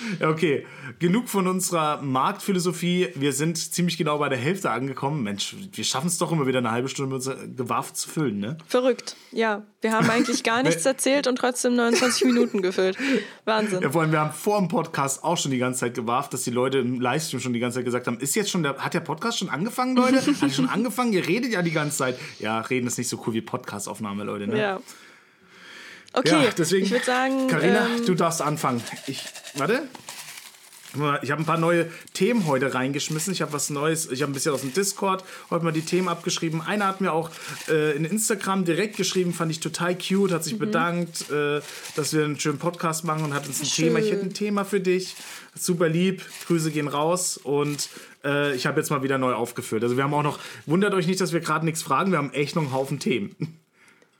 Okay, genug von unserer Marktphilosophie. Wir sind ziemlich genau bei der Hälfte angekommen. Mensch, wir schaffen es doch immer wieder eine halbe Stunde mit Gewaffe zu füllen, ne? Verrückt, ja. Wir haben eigentlich gar nichts erzählt und trotzdem 29 Minuten gefüllt. Wahnsinn. Ja, vor allem, wir haben vor dem Podcast auch schon die ganze Zeit gewarft, dass die Leute im Livestream schon die ganze Zeit gesagt haben, ist jetzt schon der, hat der Podcast schon angefangen, Leute? hat schon angefangen? Ihr redet ja die ganze Zeit. Ja, reden ist nicht so cool wie Podcastaufnahme, Leute, ne? Ja. Okay, ja, deswegen, ich würde sagen. Carina, ähm, du darfst anfangen. Ich, warte. Ich habe ein paar neue Themen heute reingeschmissen. Ich habe was Neues. Ich habe ein bisschen aus dem Discord heute mal die Themen abgeschrieben. Einer hat mir auch äh, in Instagram direkt geschrieben, fand ich total cute, hat sich Mhm. bedankt, äh, dass wir einen schönen Podcast machen und hat uns ein Schön. Thema. Ich hätte ein Thema für dich. Super lieb. Grüße gehen raus und äh, ich habe jetzt mal wieder neu aufgeführt. Also wir haben auch noch. Wundert euch nicht, dass wir gerade nichts fragen. Wir haben echt noch einen Haufen Themen.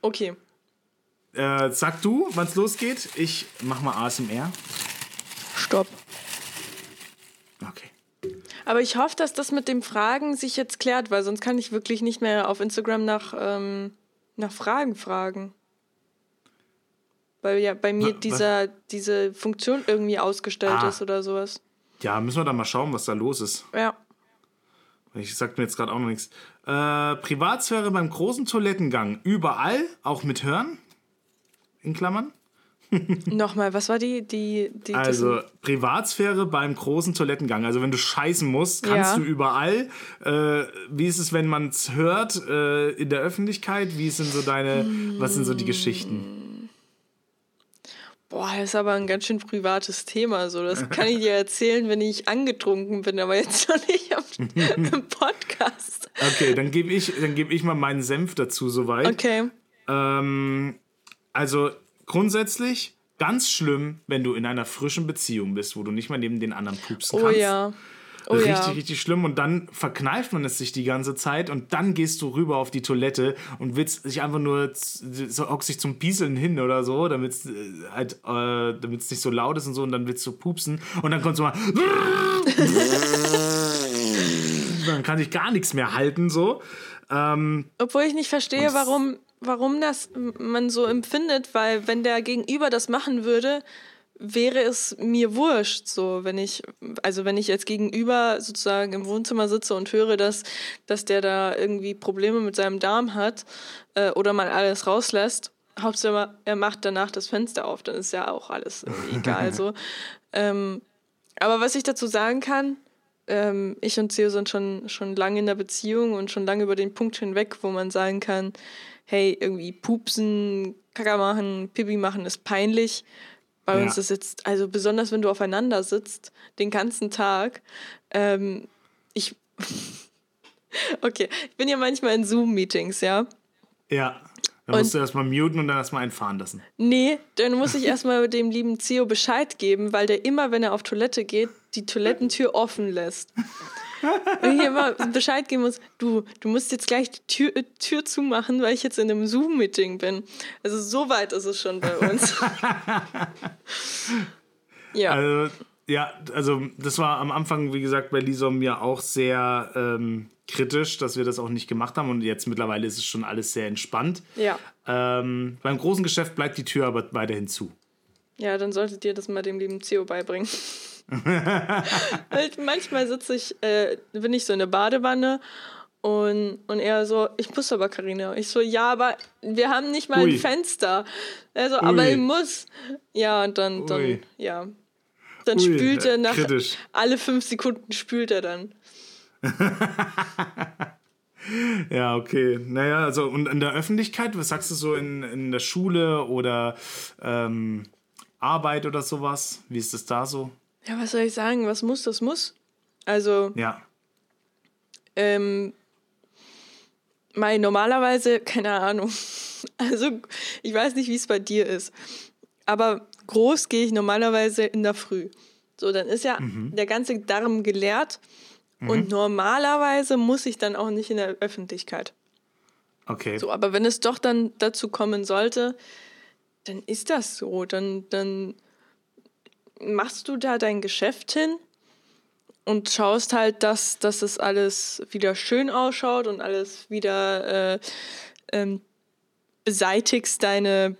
Okay. Äh, sag du, wann es losgeht. Ich mach mal ASMR. Stopp. Okay. Aber ich hoffe, dass das mit dem Fragen sich jetzt klärt, weil sonst kann ich wirklich nicht mehr auf Instagram nach, ähm, nach Fragen fragen. Weil ja bei mir was? dieser, diese Funktion irgendwie ausgestellt Ah. ist oder sowas. Ja, müssen wir dann mal schauen, was da los ist. Ja. Ich sag mir jetzt gerade auch noch nichts. Äh, Privatsphäre beim großen Toilettengang. Überall, auch mit Hören? In Klammern? Nochmal, was war die, die, die Also Privatsphäre beim großen Toilettengang. Also wenn du scheißen musst, kannst Ja. du überall. Äh, wie ist es, wenn man es hört äh, in der Öffentlichkeit? Wie sind so deine, was sind so die Geschichten? Boah, das ist aber ein ganz schön privates Thema. So. Das kann ich dir erzählen, wenn ich angetrunken bin, aber jetzt noch nicht am, im Podcast. Okay, dann gebe ich, dann geb ich mal meinen Senf dazu soweit. Okay. Ähm, also grundsätzlich ganz schlimm, wenn du in einer frischen Beziehung bist, wo du nicht mal neben den anderen pupsen Oh kannst. ja. Oh richtig, ja. richtig schlimm. Und dann verkneift man es sich die ganze Zeit und dann gehst du rüber auf die Toilette und willst dich einfach nur, so hockst dich zum Pieseln hin oder so, damit es halt, äh, nicht so laut ist und so und dann willst du pupsen und dann kommst du mal. dann kann ich gar nichts mehr halten, so. Ähm, Obwohl ich nicht verstehe, warum, warum das man so empfindet, weil wenn der Gegenüber das machen würde, wäre es mir wurscht, so wenn ich, also wenn ich jetzt gegenüber sozusagen im Wohnzimmer sitze und höre, dass, dass der da irgendwie Probleme mit seinem Darm hat äh, oder mal alles rauslässt, Hauptsache er macht danach das Fenster auf, dann ist ja auch alles egal so. Ähm, aber was ich dazu sagen kann, ähm, ich und Theo sind schon, schon lange in der Beziehung und schon lange über den Punkt hinweg, wo man sagen kann, hey, irgendwie pupsen, Kacker machen, Pipi machen ist peinlich. Bei Ja. uns ist jetzt, also besonders wenn du aufeinander sitzt, den ganzen Tag, ähm, ich, okay, ich bin ja manchmal in Zoom-Meetings, ja. ja. Dann musst du erstmal muten und dann erstmal einfahren lassen. Nee, dann muss ich erstmal dem lieben Theo Bescheid geben, weil der immer, wenn er auf Toilette geht, die Toilettentür offen lässt. Ich immer Bescheid geben muss, du, du musst jetzt gleich die Tür, äh, Tür zumachen, weil ich jetzt in einem Zoom-Meeting bin. Also so weit ist es schon bei uns. ja. Also, ja, also das war am Anfang, wie gesagt, bei Lisom ja auch sehr ähm, kritisch, dass wir das auch nicht gemacht haben und jetzt mittlerweile ist es schon alles sehr entspannt. ja. Ähm, beim großen Geschäft bleibt die Tür aber weiterhin zu. Ja, dann solltet ihr das mal dem lieben Theo beibringen. Manchmal sitze ich, äh, bin ich so in der Badewanne und, und er so, ich muss aber, Karina. Ich so, ja, aber wir haben nicht mal Ui. ein Fenster. Er so, aber ich muss. Ja, und dann, dann Ui. ja. Dann Ui, spült er nach, kritisch. alle fünf Sekunden spült er dann. Ja, okay. Naja, also und in der Öffentlichkeit, was sagst du so in, in der Schule oder ähm, Arbeit oder sowas? Wie ist das da so? Ja, was soll ich sagen? Was muss, das muss. Also, Ja. Ähm, mal normalerweise, keine Ahnung. Also, ich weiß nicht, wie es bei dir ist. Aber groß gehe ich normalerweise in der Früh. So, dann ist ja der ganze Darm geleert. Und normalerweise muss ich dann auch nicht in der Öffentlichkeit. Okay. So, aber wenn es doch dann dazu kommen sollte, dann ist das so. Dann, dann machst du da dein Geschäft hin und schaust halt, dass, dass es alles wieder schön ausschaut und alles wieder äh, ähm, beseitigst deine,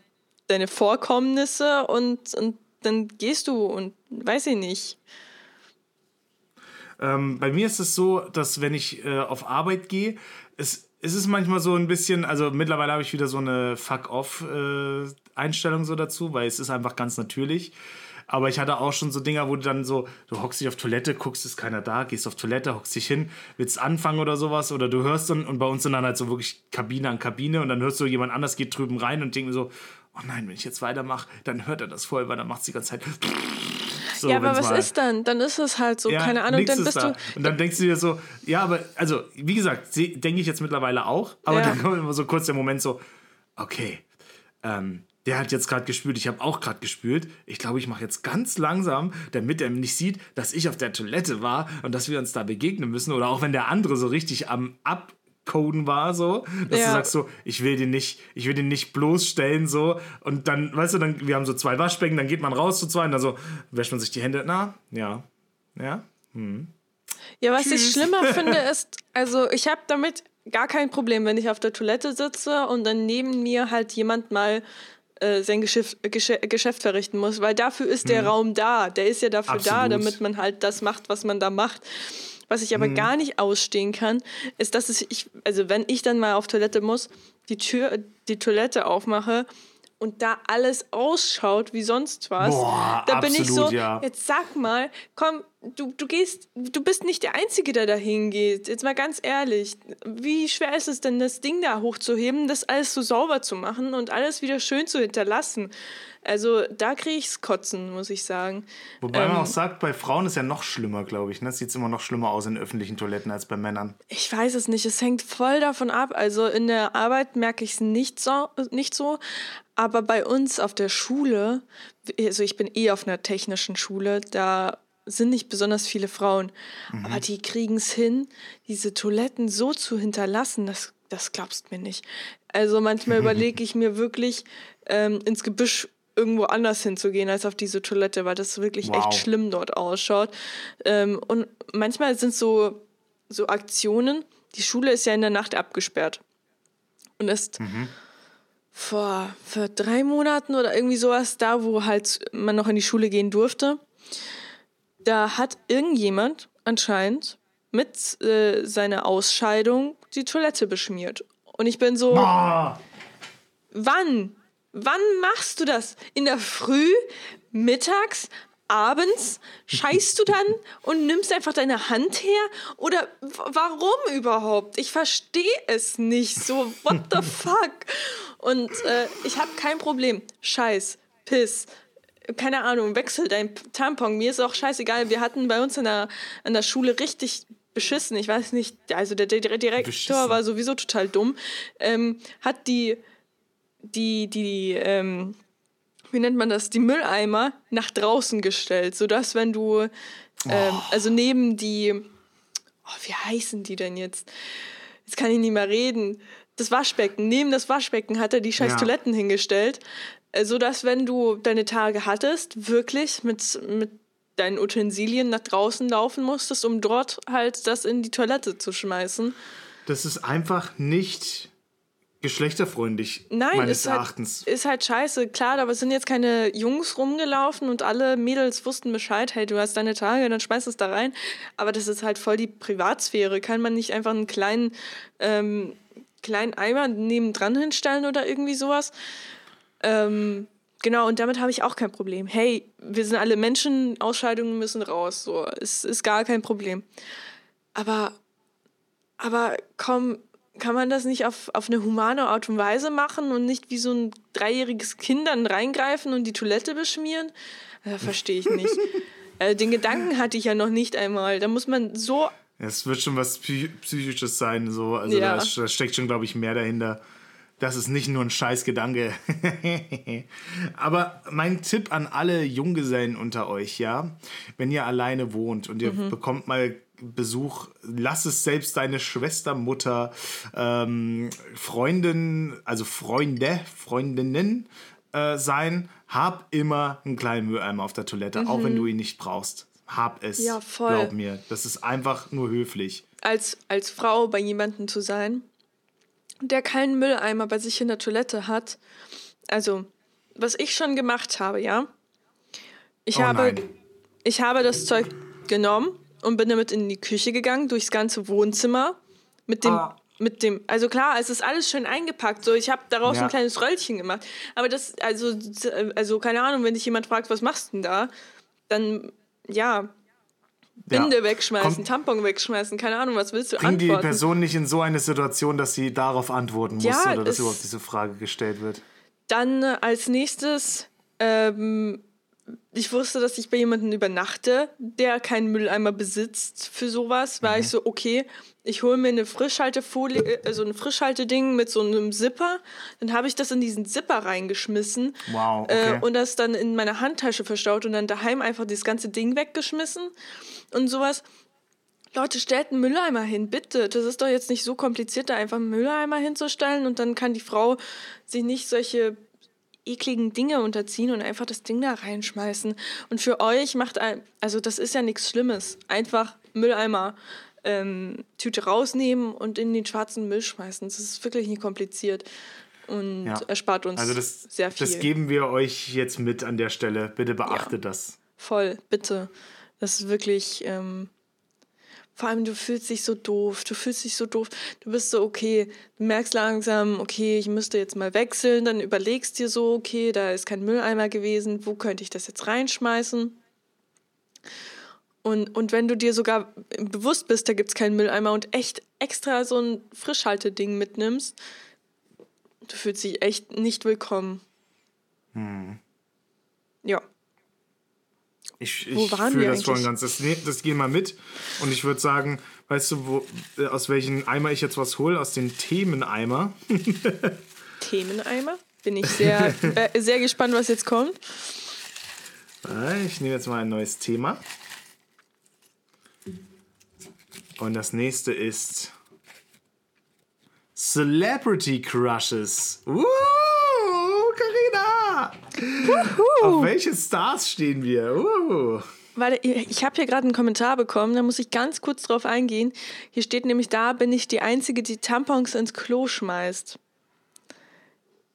deine Vorkommnisse und, und dann gehst du und weiß ich nicht. Ähm, bei mir ist es so, dass wenn ich äh, auf Arbeit gehe, es, es ist manchmal so ein bisschen, also mittlerweile habe ich wieder so eine Fuck-off-Einstellung äh, so dazu, weil es ist einfach ganz natürlich. Aber ich hatte auch schon so Dinger, wo du dann so, du hockst dich auf Toilette, guckst, ist keiner da, gehst auf Toilette, hockst dich hin, willst anfangen oder sowas. Oder du hörst dann, und bei uns sind dann halt so wirklich Kabine an Kabine und dann hörst du, jemand anders geht drüben rein und denkst so, oh nein, wenn ich jetzt weitermache, dann hört er das voll, weil dann macht es die ganze Zeit. So, ja, aber was mal, ist dann? Dann ist es halt so, ja, keine Ahnung, dann bist da. du. Und dann denkst du dir so, ja, aber, also, wie gesagt, denke ich jetzt mittlerweile auch, aber ja. dann kommt immer so kurz der Moment so, okay, ähm, der hat jetzt gerade gespült, ich habe auch gerade gespült. Ich glaube, ich mache jetzt ganz langsam, damit er nicht sieht, dass ich auf der Toilette war und dass wir uns da begegnen müssen. Oder auch wenn der andere so richtig am Abcoden war, so, dass ja. du sagst so, ich will den nicht, ich will den nicht bloßstellen, so. Und dann, weißt du, dann, wir haben so zwei Waschbecken, dann geht man raus zu zwei und dann so, wäscht man sich die Hände. Na, ja, ja, hm. Ja, was Tschüss. ich schlimmer finde, ist, also ich habe damit gar kein Problem, wenn ich auf der Toilette sitze und dann neben mir halt jemand mal äh, sein Geschäft, Geschäft, verrichten muss, weil dafür ist der mhm. Raum da. Der ist ja dafür Absolut. da, damit man halt das macht, was man da macht. Was ich aber mhm. gar nicht ausstehen kann, ist, dass ich, also wenn ich dann mal auf Toilette muss, die Tür, die Toilette aufmache und da alles ausschaut wie sonst was, Boah, da bin ich so, ja. jetzt sag mal, komm, du, du gehst, du bist nicht der Einzige, der da hingeht. Jetzt mal ganz ehrlich, wie schwer ist es denn, das Ding da hochzuheben, das alles so sauber zu machen und alles wieder schön zu hinterlassen? Also da kriege ich's kotzen, muss ich sagen. Wobei ähm, man auch sagt, bei Frauen ist ja noch schlimmer, glaube ich. Ne? Es sieht immer noch schlimmer aus in öffentlichen Toiletten als bei Männern. Ich weiß es nicht. Es hängt voll davon ab. Also in der Arbeit merke ich es nicht so, nicht so. Aber bei uns auf der Schule, also ich bin eh auf einer technischen Schule, da sind nicht besonders viele Frauen. Mhm. Aber die kriegen es hin, diese Toiletten so zu hinterlassen, das, das glaubst mir nicht. Also manchmal überlege ich mir wirklich, ähm, ins Gebüsch irgendwo anders hinzugehen als auf diese Toilette, weil das wirklich wow. echt schlimm dort ausschaut. Ähm, und manchmal sind so, so Aktionen, die Schule ist ja in der Nacht abgesperrt. Und ist mhm. Vor, vor drei Monaten oder irgendwie sowas da, wo halt man noch in die Schule gehen durfte. Da hat irgendjemand anscheinend mit äh, seiner Ausscheidung die Toilette beschmiert. Und ich bin so, Boah. wann? Wann machst du das? In der Früh, mittags, abends? Scheißt du dann und nimmst einfach deine Hand her? Oder warum überhaupt? Ich verstehe es nicht. So, what the fuck? Und äh, ich habe kein Problem. Scheiß, Piss, keine Ahnung, wechsel dein Tampon. Mir ist auch scheißegal. Wir hatten bei uns in der, in der Schule richtig beschissen. Ich weiß nicht, also der Direktor beschissen. war sowieso total dumm. Ähm, hat die die, die, ähm, wie nennt man das, die Mülleimer nach draußen gestellt, sodass wenn du, ähm, oh. also neben die, oh, wie heißen die denn jetzt? Jetzt kann ich nicht mehr reden. Das Waschbecken, neben das Waschbecken hat er die scheiß ja. Toiletten hingestellt, äh, sodass wenn du deine Tage hattest, wirklich mit, mit deinen Utensilien nach draußen laufen musstest, um dort halt das in die Toilette zu schmeißen. Das ist einfach nicht geschlechterfreundlich, Nein, meines ist halt- Erachtens. Halt, ist halt scheiße, klar, aber es sind jetzt keine Jungs rumgelaufen und alle Mädels wussten Bescheid, hey, du hast deine Tage, dann schmeißt es da rein. Aber das ist halt voll die Privatsphäre. Kann man nicht einfach einen kleinen, ähm, kleinen Eimer nebendran hinstellen oder irgendwie sowas? Ähm, genau, und damit habe ich auch kein Problem. Hey, wir sind alle Menschen, Ausscheidungen müssen raus, so, ist, ist gar kein Problem. Aber, aber komm, kann man das nicht auf, auf eine humane Art und Weise machen und nicht wie so ein dreijähriges Kind dann reingreifen und die Toilette beschmieren? Verstehe ich nicht. äh, den Gedanken hatte ich ja noch nicht einmal. Da muss man so. Es wird schon was Psychisches sein, so. Also ja. da, da steckt schon, glaube ich, mehr dahinter. Das ist nicht nur ein Scheißgedanke. Aber mein Tipp an alle Junggesellen unter euch, ja, wenn ihr alleine wohnt und ihr mhm. bekommt mal Besuch, lass es selbst deine Schwester, Mutter, ähm, Freundin, also Freunde, Freundinnen, äh, sein, hab immer einen kleinen Mülleimer auf der Toilette, auch wenn du ihn nicht brauchst. Hab es. Mhm. Ja, voll. Glaub mir. Das ist einfach nur höflich. als, als Frau bei jemandem zu sein, der keinen Mülleimer bei sich in der Toilette hat. Also, was ich schon gemacht habe, ja. Ich, Oh habe, nein. ich habe das Zeug genommen und bin damit in die Küche gegangen, durchs ganze Wohnzimmer. Mit dem, Ah. mit dem, also klar, es ist alles schön eingepackt. So, ich habe daraus Ja. ein kleines Röllchen gemacht. Aber das, also, also, keine Ahnung, wenn dich jemand fragt, was machst du denn da? Dann, ja, Binde Ja. wegschmeißen, Kommt- Tampon wegschmeißen, keine Ahnung, was willst du Bring die antworten? Person nicht in so eine Situation, dass sie darauf antworten muss Ja, oder dass überhaupt diese Frage gestellt wird. Dann äh, als nächstes, ähm, ich wusste, dass ich bei jemandem übernachte, der keinen Mülleimer besitzt für sowas. War Mhm. ich so, okay, ich hole mir eine Frischhaltefolie, äh, also ein Frischhalteding mit so einem Zipper. Dann habe ich das in diesen Zipper reingeschmissen. Wow, okay. Äh, und das dann in meiner Handtasche verstaut und dann daheim einfach das ganze Ding weggeschmissen und sowas. Leute, stellt einen Mülleimer hin, bitte. Das ist doch jetzt nicht so kompliziert, da einfach einen Mülleimer hinzustellen und dann kann die Frau sich nicht solche ekligen Dinge unterziehen und einfach das Ding da reinschmeißen. Und für euch macht ein, also das ist ja nichts Schlimmes. Einfach Mülleimer, ähm, Tüte rausnehmen und in den schwarzen Müll schmeißen. Das ist wirklich nicht kompliziert und Ja. erspart uns Also das, sehr viel. das geben wir euch jetzt mit an der Stelle. Bitte beachtet das. Voll, bitte. Das ist wirklich. Ähm, vor allem, du fühlst dich so doof. Du fühlst dich so doof. Du bist so, okay, du merkst langsam, okay, ich müsste jetzt mal wechseln. Dann überlegst dir so, okay, da ist kein Mülleimer gewesen. Wo könnte ich das jetzt reinschmeißen? Und, und wenn du dir sogar bewusst bist, da gibt es keinen Mülleimer und echt extra so ein Frischhalteding mitnimmst, du fühlst dich echt nicht willkommen. Ja. Ich, ich fühle das voll und ganz. Das, nee, das gehen wir mit. Und ich würde sagen, weißt du, wo, äh, aus welchem Eimer ich jetzt was hole? Aus dem Themeneimer. Themeneimer. Bin ich sehr, äh, sehr gespannt, was jetzt kommt. Äh, Ich nehme jetzt mal ein neues Thema. Und das nächste ist Celebrity Crushes. Uh, Carina! Auf welche Stars stehen wir? Uh. Warte, ich habe hier gerade einen Kommentar bekommen, da muss ich ganz kurz drauf eingehen. Hier steht nämlich, da bin ich die Einzige, die Tampons ins Klo schmeißt.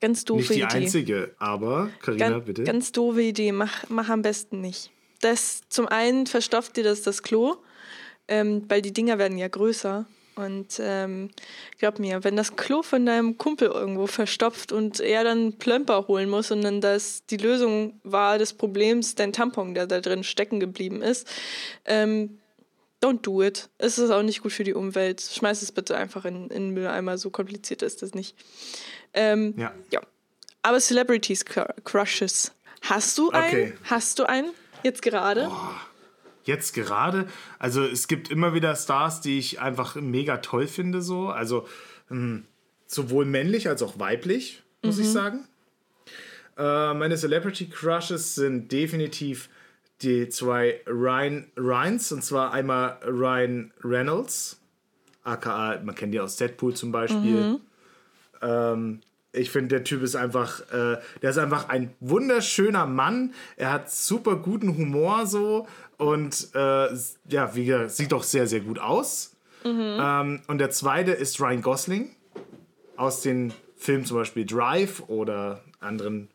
Ganz doofe Nicht die Idee. einzige, aber Carina, Ganz, bitte. ganz doofe Idee, mach, mach am besten nicht. Das zum einen verstopft dir das das Klo, ähm, weil die Dinger werden ja größer. Und ähm, glaub mir, wenn das Klo von deinem Kumpel irgendwo verstopft und er dann Plömper holen muss und dann das die Lösung war des Problems dein Tampon, der da drin stecken geblieben ist, ähm, don't do it. Es ist auch nicht gut für die Umwelt. Schmeiß es bitte einfach in, in den Mülleimer. So kompliziert ist das nicht. Ähm, Ja. ja. Aber Celebrities Cr- Crushes. Hast du einen? Okay. Hast du einen? Jetzt gerade? Jetzt gerade, also es gibt immer wieder Stars, die ich einfach mega toll finde, so. Also ähm, sowohl männlich als auch weiblich, muss ich sagen. Äh, meine Celebrity Crushes sind definitiv die zwei Ryan Ryans, und zwar einmal Ryan Reynolds, aka, man kennt die aus Deadpool zum Beispiel. Ähm, ich finde, der Typ ist einfach, äh, der ist einfach ein wunderschöner Mann. Er hat super guten Humor so und äh, ja, wie gesagt, sieht doch sehr, sehr gut aus. Ähm, und der zweite ist Ryan Gosling aus den Filmen zum Beispiel Drive oder anderen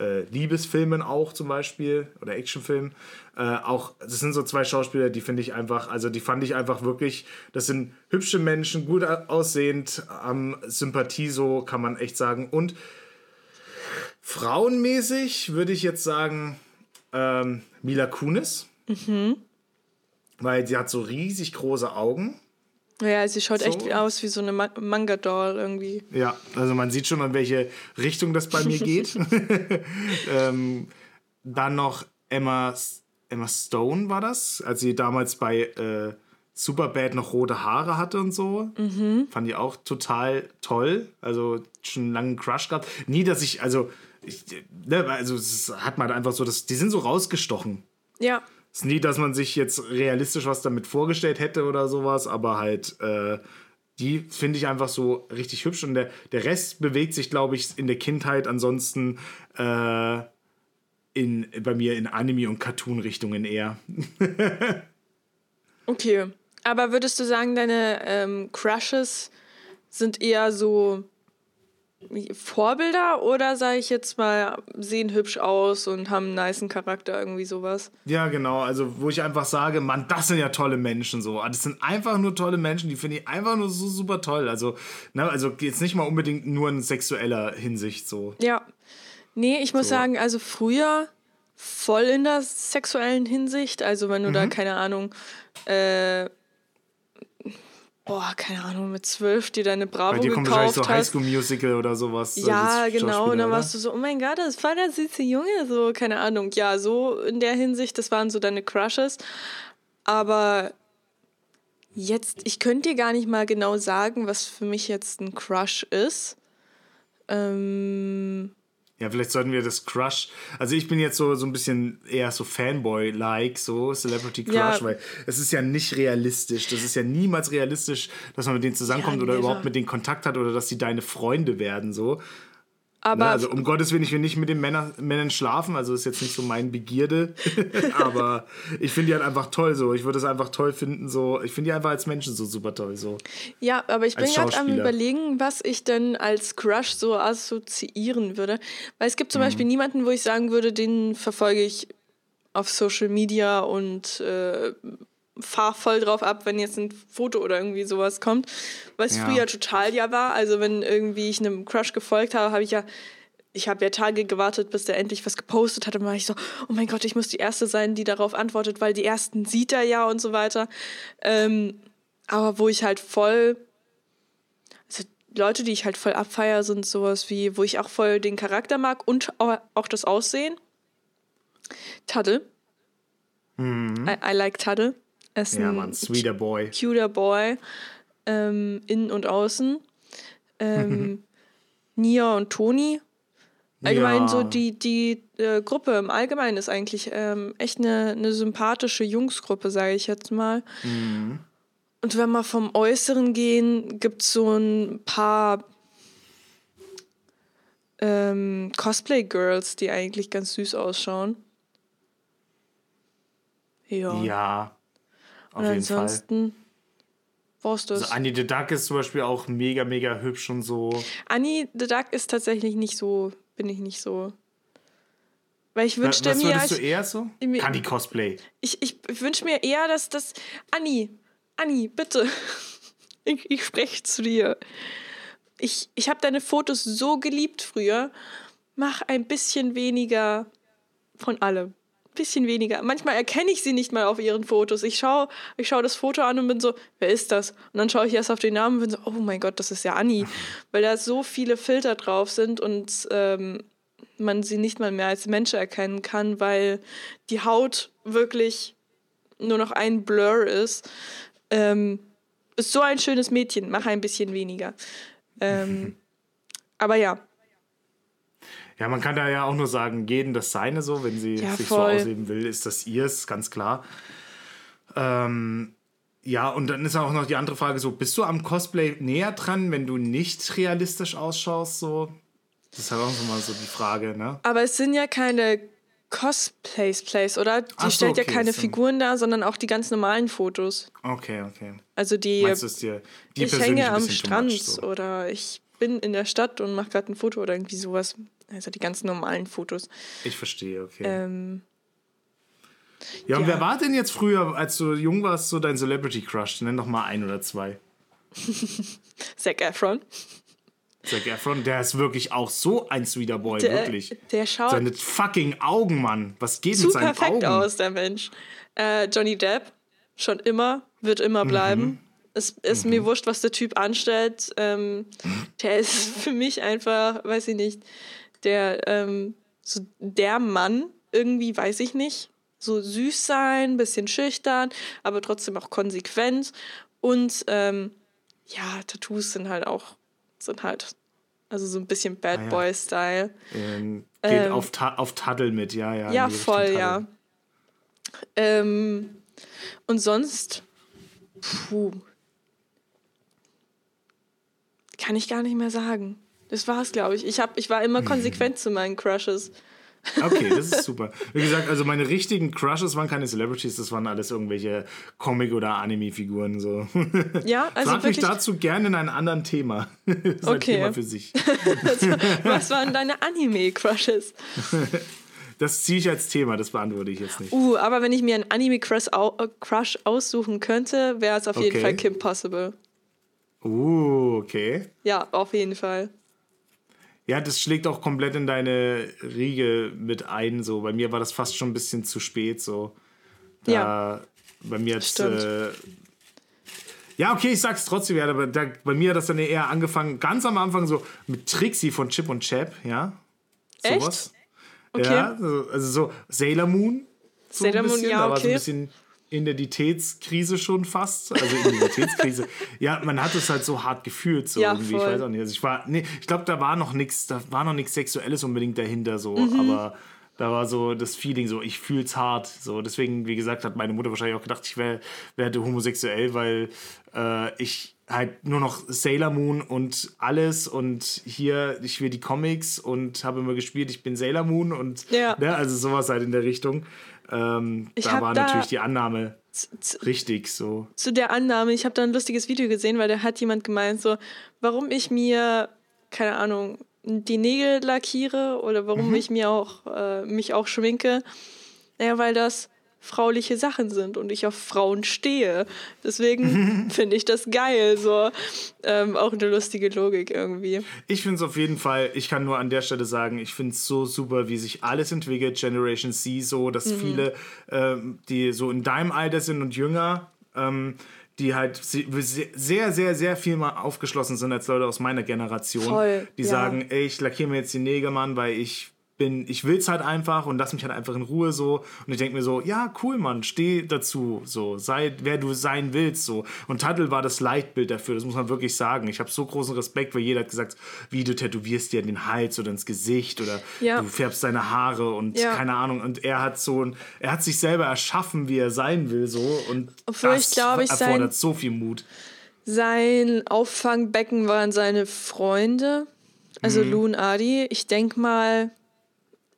äh, Liebesfilmen auch zum Beispiel oder Actionfilmen. Äh, auch, das sind so zwei Schauspieler, die finde ich einfach, also die fand ich einfach wirklich, das sind hübsche Menschen, gut aussehend, haben Sympathie, so kann man echt sagen. Und frauenmäßig würde ich jetzt sagen, ähm, Mila Kunis. Weil sie hat so riesig große Augen. Ja, sie schaut echt So. wie aus wie so eine Ma Manga-Doll irgendwie. Ja, also man sieht schon, in welche Richtung das bei mir geht. ähm, dann noch Emma, Emma Stone war das, als sie damals bei äh, Superbad noch rote Haare hatte und so. Fand ich auch total toll. Also schon einen langen Crush gehabt. Nie, dass ich, also, ich, ne, also es hat man einfach so, das, die sind so rausgestochen. Ja, ist nie, dass man sich jetzt realistisch was damit vorgestellt hätte oder sowas, aber halt, äh, Die finde ich einfach so richtig hübsch und der, der Rest bewegt sich, glaube ich, in der Kindheit ansonsten äh, in, bei mir in Anime- und Cartoon-Richtungen eher. okay. Aber würdest du sagen, deine ähm, Crushes sind eher so Vorbilder oder sage ich jetzt mal, sehen hübsch aus und haben einen niceen Charakter, irgendwie sowas? Ja, genau. Also, wo ich einfach sage, Mann, das sind ja tolle Menschen so. Das sind einfach nur tolle Menschen, die finde ich einfach nur so super toll. Also, ne, also jetzt nicht mal unbedingt nur in sexueller Hinsicht so. Ja. Nee, ich muss so. sagen, also früher voll in der sexuellen Hinsicht. Also, wenn du mhm. da, keine Ahnung, äh, boah, keine Ahnung, mit zwölf dir deine Bravo Bei dir kommt wahrscheinlich so High School Musical oder sowas. Ja, genau. Und dann warst du so, oh mein Gott, das war der süße Junge, so, keine Ahnung. Ja, so in der Hinsicht, das waren so deine Crushes. Aber jetzt, ich könnte dir gar nicht mal genau sagen, was für mich jetzt ein Crush ist. Ähm, ja, vielleicht sollten wir das Crush. Also ich bin jetzt so, so ein bisschen eher so Fanboy-like, so Celebrity Crush, ja. weil es ist ja nicht realistisch. Das ist ja niemals realistisch, dass man mit denen zusammenkommt ja, oder überhaupt mit denen Kontakt hat oder dass sie deine Freunde werden, so. Aber ne, also um Gottes Willen, ich will nicht mit den Männer, Männern schlafen, also ist jetzt nicht so mein Begierde, aber ich finde die halt einfach toll so. Ich würde es einfach toll finden so. Ich finde die einfach als Menschen so super toll so. Ja, aber ich bin gerade am überlegen, was ich denn als Crush so assoziieren würde, weil es gibt zum mhm. Beispiel niemanden, wo ich sagen würde, den verfolge ich auf Social Media und äh, fahr voll drauf ab, wenn jetzt ein Foto oder irgendwie sowas kommt, was ja. früher total ja war. Also wenn irgendwie ich einem Crush gefolgt habe, habe ich ja ich habe ja Tage gewartet, bis der endlich was gepostet hat. Und war ich so, oh mein Gott, ich muss die Erste sein, die darauf antwortet, weil die Ersten sieht er ja und so weiter. Ähm, aber wo ich halt voll, also Leute, die ich halt voll abfeier, sind sowas wie, wo ich auch voll den Charakter mag und auch das Aussehen. Tuddle. Mhm. I, I like Tuddle. Ist ja, Mann, sweeter Boy. Cuter Boy. Ähm, innen und außen. Ähm, Nia und Toni. Allgemein ja. so die, die äh, Gruppe im Allgemeinen ist eigentlich ähm, echt eine, eine sympathische Jungsgruppe, sage ich jetzt mal. Mhm. Und wenn wir vom Äußeren gehen, gibt es so ein paar ähm, Cosplay-Girls, die eigentlich ganz süß ausschauen. Ja. Ja. Auf jeden ansonsten brauchst du es. Also Annie the Duck ist zum Beispiel auch mega, mega hübsch und so. Annie the Duck ist tatsächlich nicht so, bin ich nicht so. Weil ich wünschte Was mir. Was du eher so? Kann die Cosplay. Ich, ich, ich wünsche mir eher, dass das. Annie, Annie, bitte. ich, ich spreche zu dir. Ich, ich habe deine Fotos so geliebt früher. Mach ein bisschen weniger von allem bisschen weniger. Manchmal erkenne ich sie nicht mal auf ihren Fotos. Ich schaue ich schau das Foto an und bin so, wer ist das? Und dann schaue ich erst auf den Namen und bin so, oh mein Gott, das ist ja Anni. Weil da so viele Filter drauf sind und ähm, man sie nicht mal mehr als Mensch erkennen kann, weil die Haut wirklich nur noch ein Blur ist. Ähm, ist so ein schönes Mädchen, mach ein bisschen weniger. Ähm, aber ja, ja, man kann da ja auch nur sagen, jeden das seine so, wenn sie ja, sich voll. so ausleben will, ist das ihrs, ganz klar. Ähm, ja, und dann ist auch noch die andere Frage so, bist du am Cosplay näher dran, wenn du nicht realistisch ausschaust, so? Das ist halt auch so mal so die Frage, ne? Aber es sind ja keine Cosplays, Plays, oder? Die so, stellt okay, ja keine Figuren dar, sondern auch die ganz normalen Fotos. Okay, okay. Also die. Meinst du dir? Die ich hänge am Strand much, so. oder ich bin in der Stadt und mache gerade ein Foto oder irgendwie sowas. Also die ganz normalen Fotos. Ich verstehe, okay. Ähm, ja, und ja. wer war denn jetzt früher, als du jung warst, so dein Celebrity Crush? Nenn doch mal ein oder zwei. Zac Efron. Zac Efron, der ist wirklich auch so ein sweeter Boy, der, wirklich. Der schaut. Seine fucking Augen, Mann. Was geht mit seinen Augen? perfekt aus, der Mensch. Äh, Johnny Depp, schon immer, wird immer bleiben. Mhm. Es ist mhm. mir wurscht, was der Typ anstellt. Ähm, der ist für mich einfach, weiß ich nicht, der, ähm, so der Mann, irgendwie, weiß ich nicht. So süß sein, bisschen schüchtern, aber trotzdem auch konsequent. Und ähm, ja, Tattoos sind halt auch, sind halt, also so ein bisschen Bad ah, ja. Boy-Style. Ähm, geht ähm, auf, Ta auf Taddel mit, ja, ja. Ja, voll, ja. Ähm, und sonst, puh, kann ich gar nicht mehr sagen. Das war's, glaube ich. Ich, hab, ich war immer konsequent zu meinen Crushes. Okay, das ist super. Wie gesagt, also meine richtigen Crushes waren keine Celebrities, das waren alles irgendwelche Comic- oder Anime-Figuren. So. Ja, also Frag mich dazu gerne in einem anderen Thema. Das ist ein Okay. Thema für sich. Was waren deine Anime-Crushes? Das ziehe ich als Thema, das beantworte ich jetzt nicht. Uh, aber wenn ich mir einen Anime-Crush äh, aussuchen könnte, wäre es auf jeden Okay. Fall Kim Possible. Uh, okay. Ja, auf jeden Fall. Ja, das schlägt auch komplett in deine Riege mit ein. So, bei mir war das fast schon ein bisschen zu spät. So, da, Ja. bei mir hat äh, ja, okay, ich sag's trotzdem, ja, aber da, bei mir hat das dann eher angefangen, ganz am Anfang so mit Trixie von Chip und Chap, ja. Echt? Sowas. Okay. Ja, so, also so Sailor Moon. So Sailor ein Moon, bisschen, ja, da war so ein okay. bisschen Identitätskrise schon fast. Also Identitätskrise. ja, man hat es halt so hart gefühlt, so Ja, irgendwie. Ich voll. weiß auch nicht. Also ich war, nee, ich glaube, da war noch nichts, da war noch nichts Sexuelles unbedingt dahinter, so, Mhm. aber da war so das Feeling, so ich fühl's hart. So, deswegen, wie gesagt, hat meine Mutter wahrscheinlich auch gedacht, ich wäre werde homosexuell, weil äh, ich halt nur noch Sailor Moon und alles und hier, ich will die Comics und habe immer gespielt, ich bin Sailor Moon und Ja. ne, also sowas halt in der Richtung. Ähm, Ich da war da- natürlich die Annahme Z z richtig so. zu der Annahme, ich habe da ein lustiges Video gesehen, weil da hat jemand gemeint, so, warum ich mir, keine Ahnung, die Nägel lackiere oder warum Mhm. ich mir auch, äh, mich auch schminke. Naja, weil das frauliche Sachen sind und ich auf Frauen stehe. Deswegen finde ich das geil. So ähm, auch eine lustige Logik irgendwie. Ich finde es auf jeden Fall, ich kann nur an der Stelle sagen, ich finde es so super, wie sich alles entwickelt. Generation C so, dass Mhm. viele, ähm, die so in deinem Alter sind und jünger, ähm, die halt se- sehr, sehr, sehr viel mal aufgeschlossen sind als Leute aus meiner Generation. Voll, die ja. sagen, ey, ich lackiere mir jetzt die Nägel, Mann, weil ich bin, ich will's halt einfach und lass mich halt einfach in Ruhe so. Und ich denke mir so, ja, cool, Mann, steh dazu, so, sei wer du sein willst, so. Und Tuttle war das Leitbild dafür, das muss man wirklich sagen. Ich habe so großen Respekt, weil jeder hat gesagt, wie du tätowierst dir den Hals oder ins Gesicht oder Ja. du färbst deine Haare und Ja. keine Ahnung. Und er hat so ein, er hat sich selber erschaffen, wie er sein will, so. Und Obwohl das ich glaube, ich erfordert so viel Mut. Sein Auffangbecken waren seine Freunde, also Mhm. Lou und Adi. Ich denke mal,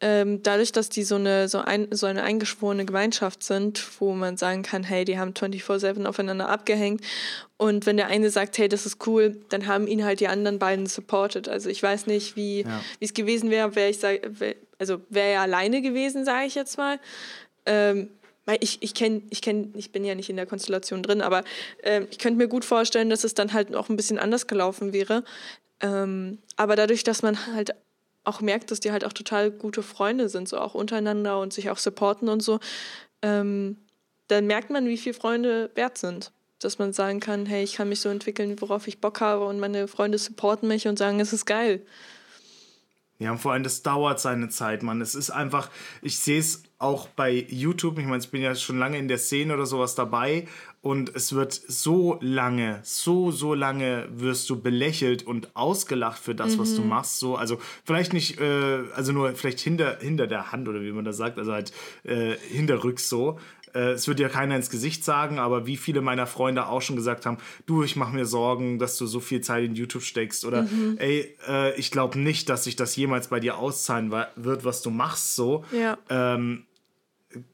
ähm, dadurch, dass die so eine, so, ein, so eine eingeschworene Gemeinschaft sind, wo man sagen kann, hey, die haben 24-7 aufeinander abgehängt. Und wenn der eine sagt, hey, das ist cool, dann haben ihn halt die anderen beiden supported. Also ich weiß nicht, wie Ja. es gewesen wäre, wäre ich, sag- wär, also wäre er alleine gewesen, sage ich jetzt mal. Ähm, weil ich, ich kenne, ich kenn, ich bin ja nicht in der Konstellation drin, aber ähm, ich könnte mir gut vorstellen, dass es dann halt auch ein bisschen anders gelaufen wäre. Ähm, aber dadurch, dass man halt auch merkt, dass die halt auch total gute Freunde sind, so auch untereinander und sich auch supporten und so, ähm, dann merkt man, wie viel Freunde wert sind. Dass man sagen kann, hey, ich kann mich so entwickeln, worauf ich Bock habe und meine Freunde supporten mich und sagen, es ist geil. Ja, und vor allem, das dauert seine Zeit, Mann. Es ist einfach, ich sehe es auch bei YouTube. Ich meine, ich bin ja schon lange in der Szene oder sowas dabei. Und es wird so lange, so, so lange wirst du belächelt und ausgelacht für das, was du machst. So, also vielleicht nicht, äh, also nur vielleicht hinter, hinter der Hand oder wie man das sagt, also halt äh, hinterrücks so. Äh, es wird ja keiner ins Gesicht sagen, aber wie viele meiner Freunde auch schon gesagt haben, du, ich mache mir Sorgen, dass du so viel Zeit in YouTube steckst oder ey, äh, ich glaube nicht, dass sich das jemals bei dir auszahlen wird, was du machst so. Ja. Ähm,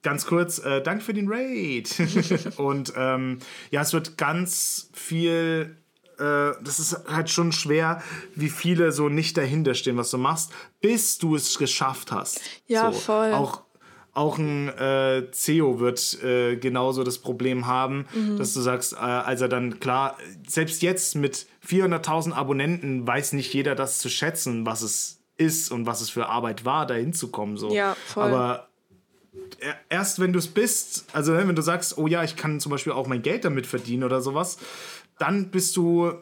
ganz kurz, äh, danke für den Raid. und ähm, ja, es wird ganz viel. Äh, das ist halt schon schwer, wie viele so nicht dahinter stehen, was du machst, bis du es geschafft hast. Ja, so. voll. Auch, auch ein äh, CEO wird äh, genauso das Problem haben, Mhm. dass du sagst, äh, als er dann, klar, selbst jetzt mit 400.000 Abonnenten weiß nicht jeder das zu schätzen, was es ist und was es für Arbeit war, da hinzukommen. So. Ja, voll. Aber er- erst wenn du es bist, also wenn du sagst, oh ja, ich kann zum Beispiel auch mein Geld damit verdienen oder sowas, dann bist du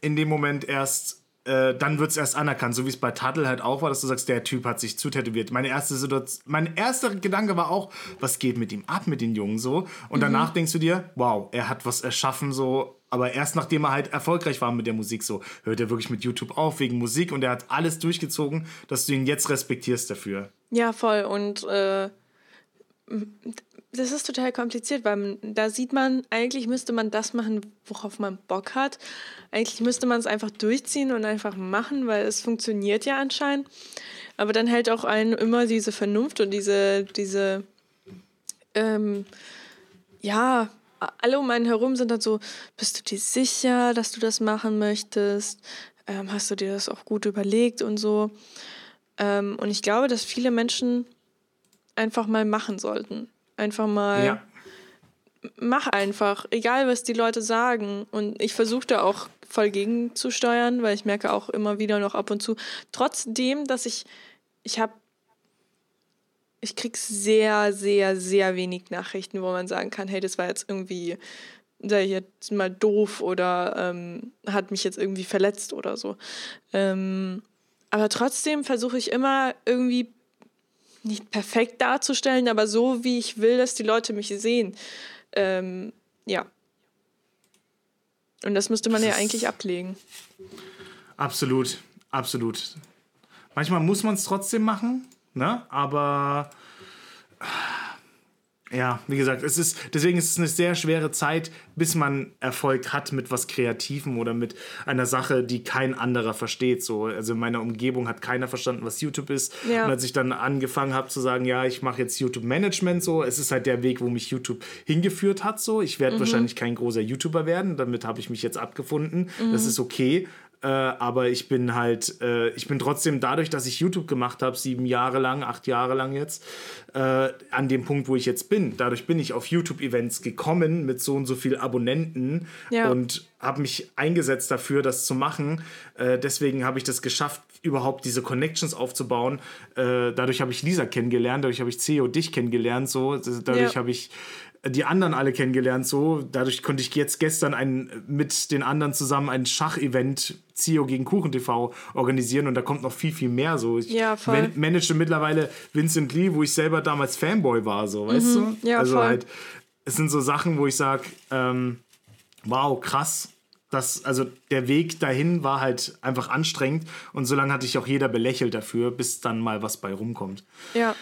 in dem Moment erst, äh, dann wird es erst anerkannt, so wie es bei Tuttle halt auch war, dass du sagst, der Typ hat sich zutätowiert. Meine erste Situation, mein erster Gedanke war auch, was geht mit ihm ab, mit den Jungen so? Und danach denkst du dir, wow, er hat was erschaffen so, aber erst nachdem er halt erfolgreich war mit der Musik so, hört er wirklich mit YouTube auf wegen Musik und er hat alles durchgezogen, dass du ihn jetzt respektierst dafür. Ja, voll. Und äh, das ist total kompliziert, weil da sieht man, eigentlich müsste man das machen, worauf man Bock hat. Eigentlich müsste man es einfach durchziehen und einfach machen, weil es funktioniert ja anscheinend. Aber dann hält auch einen immer diese Vernunft und diese, diese, ähm, ja, alle um einen herum sind dann so, bist du dir sicher, dass du das machen möchtest? Ähm, hast du dir das auch gut überlegt und so? Ähm, und ich glaube, dass viele Menschen einfach mal machen sollten. Einfach mal. Ja. Mach einfach, egal was die Leute sagen. Und ich versuche da auch voll gegenzusteuern, weil ich merke auch immer wieder noch ab und zu, trotzdem, dass ich, ich habe, ich krieg sehr, sehr, sehr wenig Nachrichten, wo man sagen kann, hey, das war jetzt irgendwie, sei jetzt mal doof oder ähm, hat mich jetzt irgendwie verletzt oder so. Ähm, aber trotzdem versuche ich immer irgendwie nicht perfekt darzustellen, aber so, wie ich will, dass die Leute mich sehen. Ähm, ja. Und das müsste man das ja eigentlich ablegen. Absolut, absolut. Manchmal muss man es trotzdem machen, ne? Aber ja, wie gesagt, es ist, deswegen ist es eine sehr schwere Zeit, bis man Erfolg hat mit was Kreativem oder mit einer Sache, die kein anderer versteht. So, also in meiner Umgebung hat keiner verstanden, was YouTube ist. Ja. Und als ich dann angefangen habe zu sagen, ja, ich mache jetzt YouTube-Management, so, es ist halt der Weg, wo mich YouTube hingeführt hat. So, ich werde mhm. wahrscheinlich kein großer YouTuber werden. Damit habe ich mich jetzt abgefunden. Mhm. Das ist okay. Äh, aber ich bin halt, äh, ich bin trotzdem dadurch, dass ich YouTube gemacht habe, sieben Jahre lang, acht Jahre lang jetzt, äh, an dem Punkt, wo ich jetzt bin. Dadurch bin ich auf YouTube-Events gekommen mit so und so viel Abonnenten ja. und habe mich eingesetzt dafür, das zu machen. Äh, deswegen habe ich das geschafft, überhaupt diese Connections aufzubauen. Äh, dadurch habe ich Lisa kennengelernt, dadurch habe ich CEO dich kennengelernt, so dadurch ja. habe ich die anderen alle kennengelernt. So, dadurch konnte ich jetzt gestern ein, mit den anderen zusammen ein Schachevent Zio gegen Kuchen TV organisieren und da kommt noch viel, viel mehr. So, ich ja, voll. manage mittlerweile Vincent Lee, wo ich selber damals Fanboy war, so, weißt mhm. du? Ja, also voll. halt, es sind so Sachen, wo ich sage, ähm, wow, krass. Das, also der Weg dahin war halt einfach anstrengend und so lange hatte ich auch jeder belächelt dafür, bis dann mal was bei rumkommt. Ja.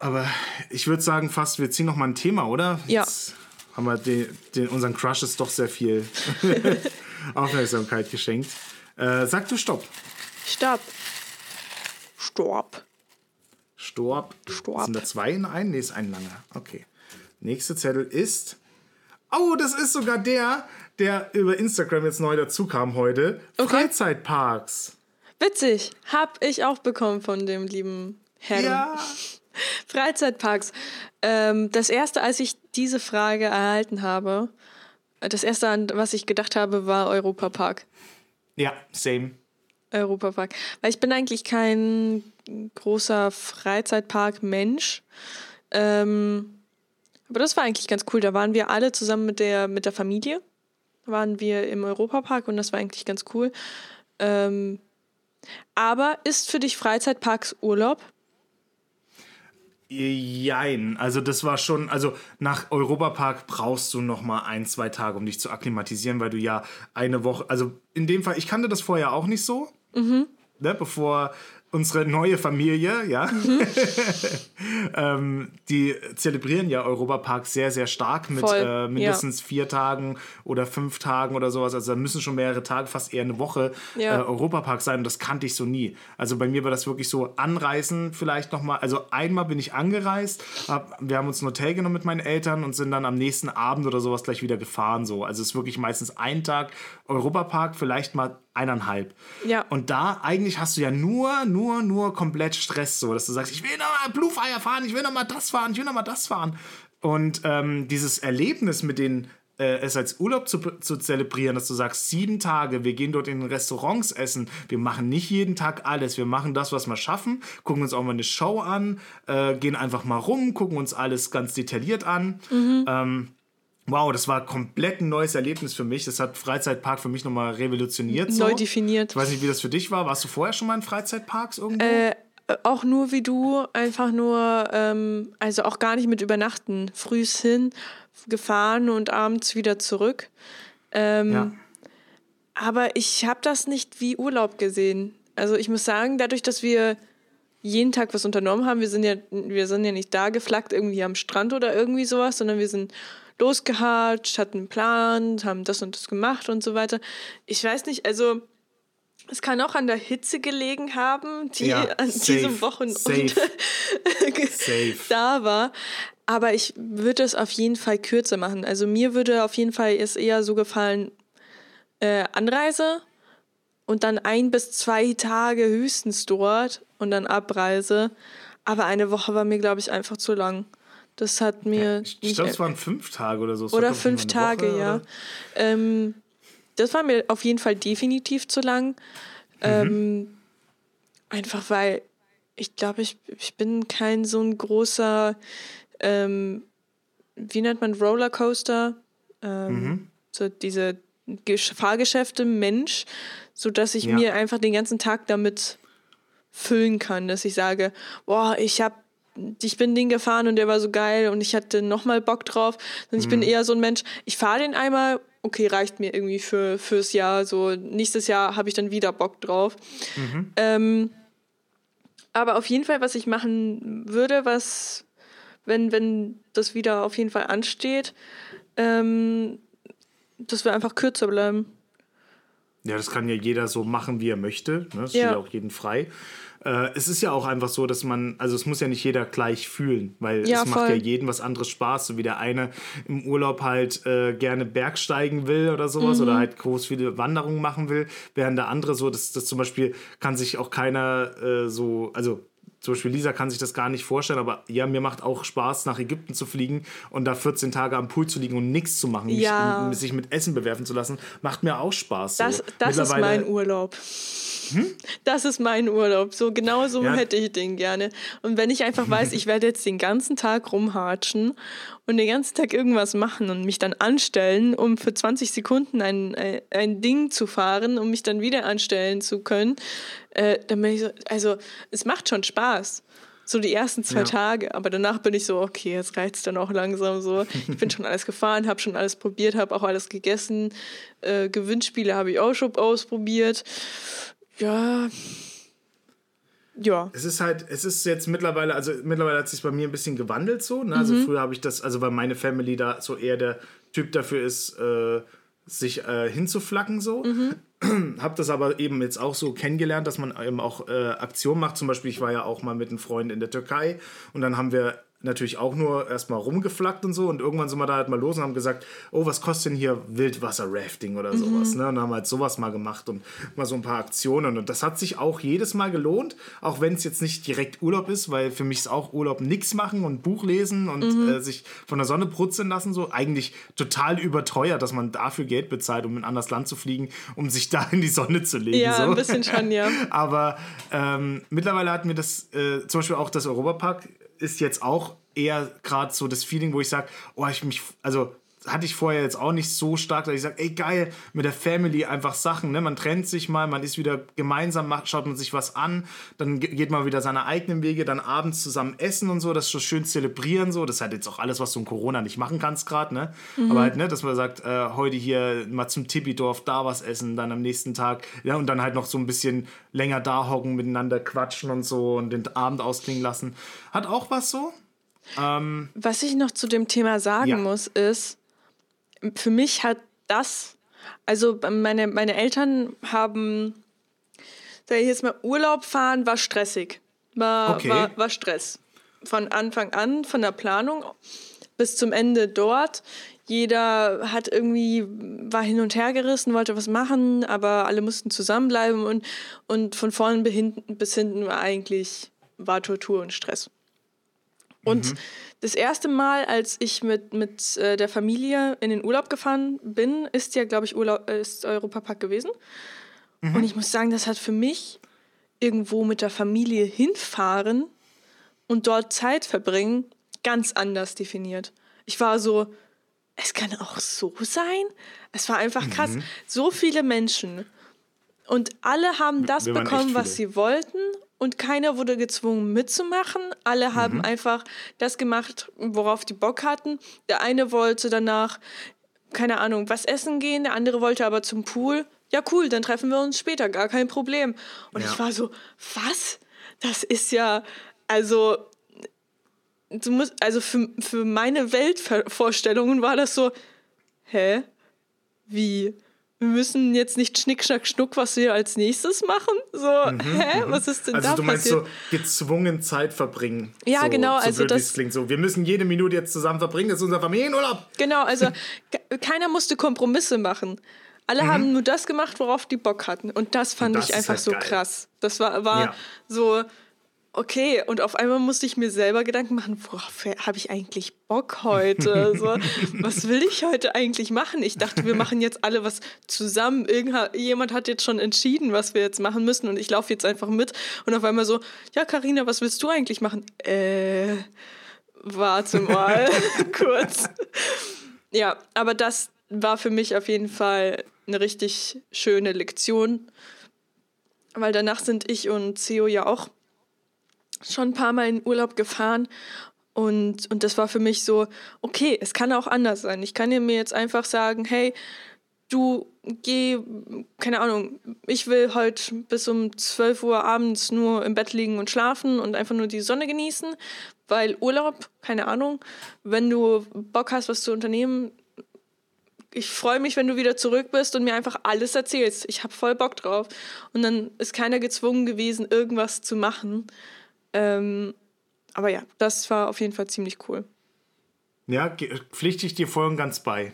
Aber ich würde sagen, fast, wir ziehen noch mal ein Thema, oder? Ja. Jetzt haben wir den, den, unseren Crushes doch sehr viel Aufmerksamkeit geschenkt. Äh, sag du Stopp. Stopp. Stopp. Stopp. Stopp. Sind da zwei in einem? Nee, ist ein langer. Okay. Nächster Zettel ist. Oh, das ist sogar der, der über Instagram jetzt neu dazu kam heute. Okay. Freizeitparks. Witzig. Hab ich auch bekommen von dem lieben Herrn. Ja. Freizeitparks. Ähm, das erste, als ich diese Frage erhalten habe, das erste, an was ich gedacht habe, war Europapark. Ja, same. Europapark. Weil ich bin eigentlich kein großer Freizeitpark-Mensch. Ähm, aber das war eigentlich ganz cool. Da waren wir alle zusammen mit der, mit der Familie. Waren wir im Europapark und das war eigentlich ganz cool. Ähm, aber ist für dich Freizeitparks Urlaub? Jein, also das war schon, also nach Europapark brauchst du noch mal ein, zwei Tage, um dich zu akklimatisieren, weil du ja eine Woche, also in dem Fall, ich kannte das vorher auch nicht so, mhm. ne, bevor unsere neue Familie, ja, mhm. ähm, die zelebrieren ja Europapark sehr, sehr stark mit äh, mindestens ja. vier Tagen oder fünf Tagen oder sowas. Also da müssen schon mehrere Tage, fast eher eine Woche ja. äh, Europapark sein. Und das kannte ich so nie. Also bei mir war das wirklich so anreisen vielleicht nochmal. Also einmal bin ich angereist, hab, wir haben uns ein Hotel genommen mit meinen Eltern und sind dann am nächsten Abend oder sowas gleich wieder gefahren. So. Also es ist wirklich meistens ein Tag Europapark, vielleicht mal eineinhalb. Ja. Und da eigentlich hast du ja nur, nur, nur komplett Stress, so dass du sagst, ich will noch mal Blue Fire fahren, ich will noch mal das fahren, ich will noch mal das fahren. Und ähm, dieses Erlebnis mit den äh, es als Urlaub zu, zu zelebrieren, dass du sagst, sieben Tage, wir gehen dort in Restaurants essen, wir machen nicht jeden Tag alles, wir machen das, was wir schaffen, gucken uns auch mal eine Show an, äh, gehen einfach mal rum, gucken uns alles ganz detailliert an. Mhm. Ähm, Wow, das war komplett ein neues Erlebnis für mich. Das hat Freizeitpark für mich nochmal revolutioniert. So. Neu definiert. Ich weiß nicht, wie das für dich war. Warst du vorher schon mal in Freizeitparks irgendwo? Äh, auch nur wie du, einfach nur, ähm, also auch gar nicht mit Übernachten. Frühs hin, gefahren und abends wieder zurück. Ähm, ja. Aber ich habe das nicht wie Urlaub gesehen. Also ich muss sagen, dadurch, dass wir jeden Tag was unternommen haben. Wir sind ja, wir sind ja nicht da geflackt irgendwie am Strand oder irgendwie sowas, sondern wir sind losgehatscht, hatten einen Plan, haben das und das gemacht und so weiter. Ich weiß nicht, also es kann auch an der Hitze gelegen haben, die Ja, an safe, diesem Wochenende da war. Aber ich würde es auf jeden Fall kürzer machen. Also mir würde auf jeden Fall es eher so gefallen, äh, Anreise und dann ein bis zwei Tage höchstens dort und dann Abreise. Aber eine Woche war mir, glaube ich, einfach zu lang. Das hat mir Ich nicht glaube, es waren fünf Tage oder so. War, oder ich, fünf Tage, Woche, ja. Ähm, das war mir auf jeden Fall definitiv zu lang. Ähm, einfach weil ich glaube, ich, ich bin kein so ein großer, ähm, wie nennt man Rollercoaster? Ähm, So diese Gesch- Fahrgeschäfte Mensch, sodass ich Ja. mir einfach den ganzen Tag damit füllen kann, dass ich sage, boah, ich habe ich bin den gefahren und der war so geil und ich hatte nochmal Bock drauf. Und ich bin eher so ein Mensch, ich fahre den einmal, okay, reicht mir irgendwie für, fürs Jahr. So, nächstes Jahr habe ich dann wieder Bock drauf. Ähm, aber auf jeden Fall, was ich machen würde, was, wenn, wenn das wieder auf jeden Fall ansteht, ähm, dass wir einfach kürzer bleiben. Ja, das kann ja jeder so machen, wie er möchte. Ne? Das steht Ja. ja auch jeden frei. Äh, es ist ja auch einfach so, dass man, also es muss ja nicht jeder gleich fühlen, weil Ja, es macht voll. ja jedem was anderes Spaß, so wie der eine im Urlaub halt äh, gerne Bergsteigen will oder sowas Mhm. oder halt groß viele Wanderungen machen will, während der andere so, dass das zum Beispiel kann sich auch keiner äh, so, also zum Beispiel Lisa kann sich das gar nicht vorstellen, aber ja, mir macht auch Spaß, nach Ägypten zu fliegen und da 14 Tage am Pool zu liegen und nichts zu machen, Ja. m- sich mit Essen bewerfen zu lassen, macht mir auch Spaß. Das, so. das ist Mittlerweile- mein Urlaub. Das ist mein Urlaub. So genau so Ja. hätte ich den gerne. Und wenn ich einfach weiß, ich werde jetzt den ganzen Tag rumhatschen und den ganzen Tag irgendwas machen und mich dann anstellen, um für 20 Sekunden ein, ein, ein Ding zu fahren, um mich dann wieder anstellen zu können, äh, dann bin ich so, also es macht schon Spaß. So die ersten zwei Ja. Tage, aber danach bin ich so, okay, jetzt reicht es dann auch langsam so. Ich bin schon alles gefahren, habe schon alles probiert, habe auch alles gegessen. Äh, Gewinnspiele habe ich auch schon ausprobiert. Ja. Ja. Es ist halt, es ist jetzt mittlerweile, also mittlerweile hat sich bei mir ein bisschen gewandelt so. Ne? Also früher habe ich das, also weil meine Family da so eher der Typ dafür ist, äh, sich äh, hinzuflacken so. Hab das aber eben jetzt auch so kennengelernt, dass man eben auch äh, Aktionen macht. Zum Beispiel, ich war ja auch mal mit einem Freund in der Türkei und dann haben wir natürlich auch nur erstmal rumgeflackt und so und irgendwann sind wir da halt mal los und haben gesagt, oh, was kostet denn hier Wildwasser-Rafting oder sowas, ne? Und haben halt sowas mal gemacht und mal so ein paar Aktionen und das hat sich auch jedes Mal gelohnt, auch wenn es jetzt nicht direkt Urlaub ist, weil für mich ist auch Urlaub nichts machen und Buch lesen und äh, sich von der Sonne brutzeln lassen, so eigentlich total überteuert, dass man dafür Geld bezahlt, um in ein anderes Land zu fliegen, um sich da in die Sonne zu legen. Ja, so. ein bisschen schon, ja. Aber ähm, mittlerweile hat mir das, äh, zum Beispiel auch das Europapark, ist jetzt auch eher gerade so das Feeling, wo ich sage, oh, ich mich, also hatte ich vorher jetzt auch nicht so stark, dass ich sage, ey geil, mit der Family einfach Sachen, ne? Man trennt sich mal, man ist wieder gemeinsam, macht, schaut man sich was an, dann ge- geht man wieder seine eigenen Wege, dann abends zusammen essen und so, das so schön zelebrieren, so, das ist halt jetzt auch alles, was du in Corona nicht machen kannst gerade, ne? Aber halt, ne, dass man sagt, äh, heute hier mal zum Tippidorf da was essen, dann am nächsten Tag, ja, und dann halt noch so ein bisschen länger da hocken, miteinander quatschen und so und den Abend ausklingen lassen. Hat auch was so? Was ich noch zu dem Thema sagen Ja. muss, ist, für mich hat das, also meine, meine Eltern haben, sag ich jetzt mal, Urlaub fahren war stressig. War, Okay. war, war Stress. Von Anfang an, von der Planung bis zum Ende dort. Jeder hat irgendwie, war hin und her gerissen, wollte was machen, aber alle mussten zusammenbleiben und, und von vorn bis hinten, bis hinten war eigentlich, war Tortur und Stress. Und das erste Mal, als ich mit, mit äh, der Familie in den Urlaub gefahren bin, ist ja, glaube ich, Urlaub, ist Europapark gewesen. Und ich muss sagen, das hat für mich irgendwo mit der Familie hinfahren und dort Zeit verbringen ganz anders definiert. Ich war so, es kann auch so sein. Es war einfach krass. So viele Menschen. Und alle haben das bekommen, was sie wollten. Und keiner wurde gezwungen mitzumachen. Alle haben Mhm. einfach das gemacht, worauf die Bock hatten. Der eine wollte danach, keine Ahnung, was essen gehen. Der andere wollte aber zum Pool. Ja, cool, dann treffen wir uns später, gar kein Problem. Und Ja. ich war so, was? das ist ja, also, du musst, also für, für meine Weltvorstellungen war das so, hä? Wie? Wir müssen jetzt nicht Schnick, Schnack, Schnuck, was wir als nächstes machen. So, mhm, hä? Mhm. Was ist denn also da du meinst so gezwungen Zeit verbringen. Ja, so, genau. So also das klingt so. Wir müssen jede Minute jetzt zusammen verbringen. Das ist unser Familienurlaub. Genau. Also keiner musste Kompromisse machen. Alle mhm. haben nur das gemacht, worauf die Bock hatten. Und das fand das ich einfach halt so geil. krass. Das war, war ja. so, okay, und auf einmal musste ich mir selber Gedanken machen, worauf habe ich eigentlich Bock heute? So, was will ich heute eigentlich machen? Ich dachte, wir machen jetzt alle was zusammen. Irgendjemand hat jetzt schon entschieden, was wir jetzt machen müssen und ich laufe jetzt einfach mit. Und auf einmal so, ja, Karina, was willst du eigentlich machen? Äh, warte mal kurz. Ja, aber das war für mich auf jeden Fall eine richtig schöne Lektion, weil danach sind ich und Theo ja auch schon ein paar Mal in Urlaub gefahren und, und das war für mich so, okay, es kann auch anders sein. Ich kann mir jetzt einfach sagen, hey, du geh, keine Ahnung, ich will heute bis um 12 Uhr abends nur im Bett liegen und schlafen und einfach nur die Sonne genießen, weil Urlaub, keine Ahnung, wenn du Bock hast, was zu unternehmen, ich freue mich, wenn du wieder zurück bist und mir einfach alles erzählst. Ich habe voll Bock drauf. Und dann ist keiner gezwungen gewesen, irgendwas zu machen. Ähm, aber ja, das war auf jeden Fall ziemlich cool. Ja, pflichte ich dir voll und ganz bei.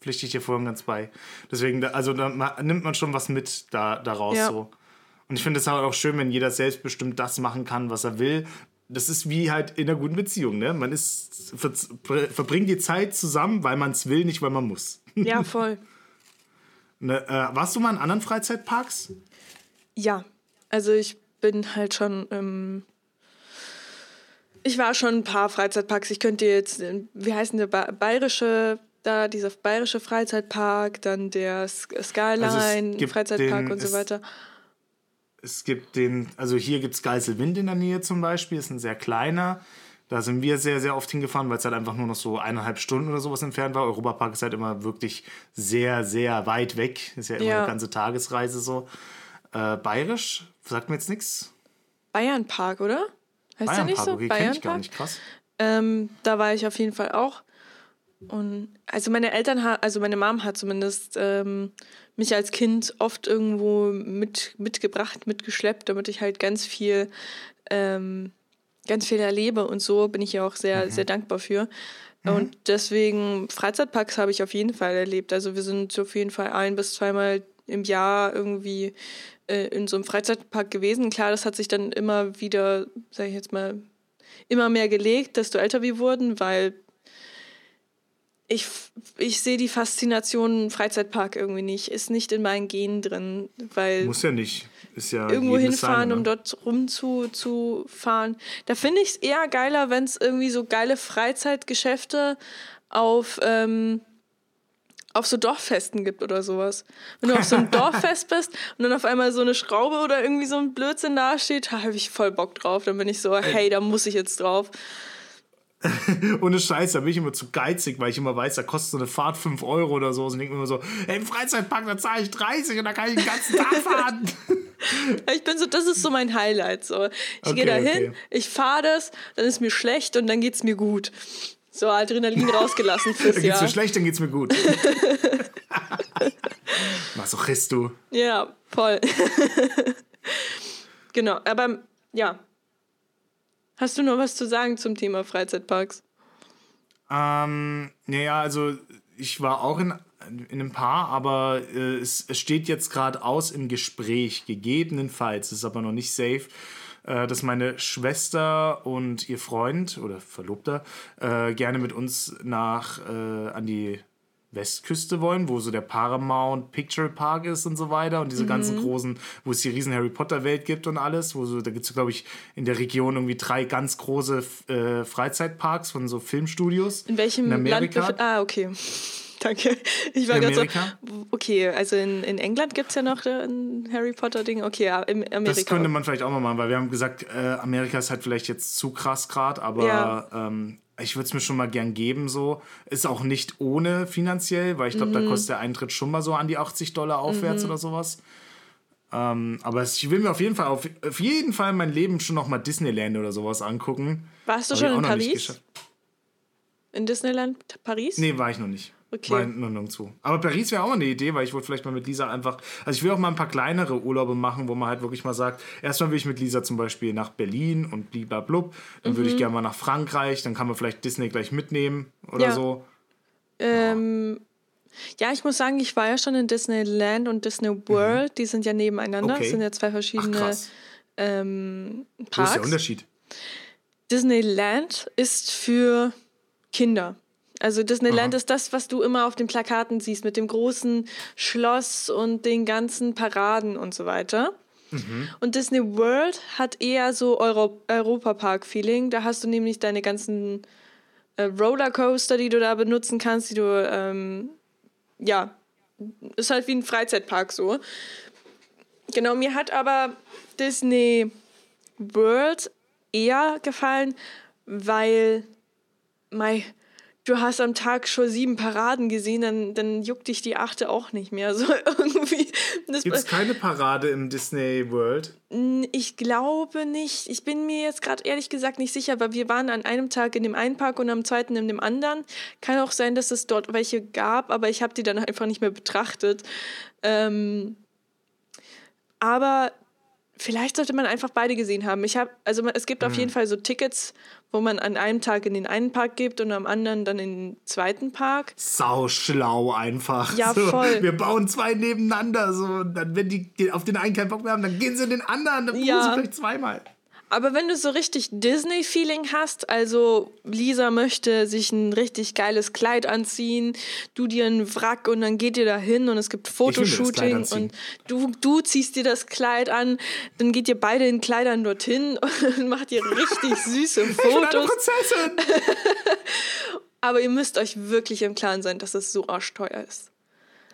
Pflichte ich dir voll und ganz bei. Deswegen, also da nimmt man schon was mit da, daraus ja. so. Und ich finde es halt auch schön, wenn jeder selbstbestimmt das machen kann, was er will. Das ist wie halt in einer guten Beziehung, ne? Man ist, ver, verbringt die Zeit zusammen, weil man es will, nicht weil man muss. Ja, voll. ne, äh, warst du mal in anderen Freizeitparks? Ja, also ich bin halt schon ähm, ich war schon ein paar Freizeitparks. Ich könnte jetzt, wie heißt der bayerische, da dieser bayerische Freizeitpark, dann der Skyline also Freizeitpark den, und so weiter. Es gibt den, also hier gibt es Geiselwind in der Nähe zum Beispiel, ist ein sehr kleiner. Da sind wir sehr, sehr oft hingefahren, weil es halt einfach nur noch so eineinhalb Stunden oder sowas entfernt war. Europapark ist halt immer wirklich sehr, sehr weit weg. Ist ja immer ja. eine ganze Tagesreise so. Äh, Bayerisch, sagt mir jetzt nichts. Bayernpark, oder? Heißt Bayern nicht so? Bayern ich gar nicht, krass. Ähm, da war ich auf jeden Fall auch. Und also meine Eltern, also meine Mom hat zumindest ähm, mich als Kind oft irgendwo mit, mitgebracht, mitgeschleppt, damit ich halt ganz viel, ähm, ganz viel erlebe. Und so bin ich ja auch sehr, mhm. sehr dankbar für. Mhm. Und deswegen Freizeitparks habe ich auf jeden Fall erlebt. Also wir sind auf jeden Fall ein bis zweimal im Jahr irgendwie äh, in so einem Freizeitpark gewesen. Klar, das hat sich dann immer wieder, sage ich jetzt mal, immer mehr gelegt, desto älter wir wurden, weil ich, ich sehe die Faszination Freizeitpark irgendwie nicht. Ist nicht in meinen Genen drin, weil. Muss ja nicht. Ist ja irgendwo hinfahren, um ne? dort rumzufahren. Da finde ich es eher geiler, wenn es irgendwie so geile Freizeitgeschäfte auf. Ähm, auf so Dorffesten gibt oder sowas. Wenn du auf so einem Dorffest bist und dann auf einmal so eine Schraube oder irgendwie so ein Blödsinn dasteht, da habe ich voll Bock drauf. Dann bin ich so, hey, da muss ich jetzt drauf. Ohne Scheiß, da bin ich immer zu geizig, weil ich immer weiß, da kostet so eine Fahrt 5 Euro oder so. Und denke mir immer so, hey, im Freizeitpark, da zahle ich 30 und da kann ich den ganzen Tag fahren. ich bin so, das ist so mein Highlight. So. Ich okay, gehe da hin, okay. ich fahre das, dann ist mir schlecht und dann geht es mir gut. So Adrenalin rausgelassen fürs dann geht's mir schlecht, dann geht's mir gut. Masochist du. Ja, voll. genau, aber ja. Hast du noch was zu sagen zum Thema Freizeitparks? Ähm, naja, also ich war auch in, in einem Paar, aber äh, es, es steht jetzt gerade aus im Gespräch, gegebenenfalls, ist aber noch nicht safe äh, dass meine Schwester und ihr Freund oder Verlobter äh, gerne mit uns nach äh, an die Westküste wollen, wo so der Paramount Picture Park ist und so weiter und diese mhm. ganzen großen, wo es die riesen Harry Potter Welt gibt und alles, wo so, da gibt es glaube ich in der Region irgendwie drei ganz große äh, Freizeitparks von so Filmstudios. In welchem in Amerika. Land? Ah, okay. Danke. Ich war gerade so, okay, also in, in England gibt es ja noch ein Harry Potter-Ding. Okay, ja, in Amerika. Das könnte man vielleicht auch mal machen, weil wir haben gesagt, äh, Amerika ist halt vielleicht jetzt zu krass gerade, aber ja. ähm, ich würde es mir schon mal gern geben, so. Ist auch nicht ohne finanziell, weil ich glaube, mhm. da kostet der Eintritt schon mal so an die 80 Dollar aufwärts mhm. oder sowas. Ähm, aber ich will mir auf jeden Fall auf, auf jeden Fall mein Leben schon noch mal Disneyland oder sowas angucken. Warst du Hab schon in Paris? In Disneyland Paris? Nee, war ich noch nicht. Okay. War nur nirgendwo. Aber Paris wäre auch mal eine Idee, weil ich wollte vielleicht mal mit Lisa einfach. Also ich will auch mal ein paar kleinere Urlaube machen, wo man halt wirklich mal sagt, erstmal will ich mit Lisa zum Beispiel nach Berlin und bliblablub. Dann würde Mhm. ich gerne mal nach Frankreich, dann kann man vielleicht Disney gleich mitnehmen oder Ja. so. Ähm, ja, ich muss sagen, ich war ja schon in Disneyland und Disney World. Die sind ja nebeneinander. Mhm. Okay. Das sind ja zwei Ach verschiedene krass. ähm, Wo ist Parks. der Unterschied? Disneyland ist für Kinder. Also Disneyland Aha. ist das, was du immer auf den Plakaten siehst, mit dem großen Schloss und den ganzen Paraden und so weiter. Mhm. Und Disney World hat eher so Euro Europapark-Feeling. Da hast du nämlich deine ganzen äh, Rollercoaster, die du da benutzen kannst, die du, ähm, ja, ist halt wie ein Freizeitpark so. Genau, mir hat aber Disney World eher gefallen, weil mei, du hast am Tag schon sieben Paraden gesehen, dann, dann juckt dich die achte auch nicht mehr. So irgendwie. Gibt es keine Parade im Disney World? ich glaube nicht. Ich bin mir jetzt gerade ehrlich gesagt nicht sicher, weil wir waren an einem Tag in dem einen Park und am zweiten in dem anderen. Kann auch sein, dass es dort welche gab, aber ich habe die dann einfach nicht mehr betrachtet. Ähm, aber vielleicht sollte man einfach beide gesehen haben. Ich habe, also es gibt auf jeden Fall so Tickets, wo man an einem Tag in den einen Park gibt und am anderen dann in den zweiten Park. Sau schlau einfach. Ja, so, voll. Wir bauen zwei nebeneinander. So, und dann, wenn die auf den einen keinen Bock mehr haben, dann gehen sie in den anderen. Dann buchen Ja. sie gleich zweimal. Aber wenn du so richtig Disney-Feeling hast, also Lisa möchte sich ein richtig geiles Kleid anziehen, du dir einen Wrack und dann geht ihr da hin und es gibt Fotoshooting und du, du ziehst dir das Kleid an, dann geht ihr beide in Kleidern dorthin und macht ihr richtig süße Ich bin eine Fotos. Prinzessin. Aber ihr müsst euch wirklich im Klaren sein, dass es so arschteuer ist.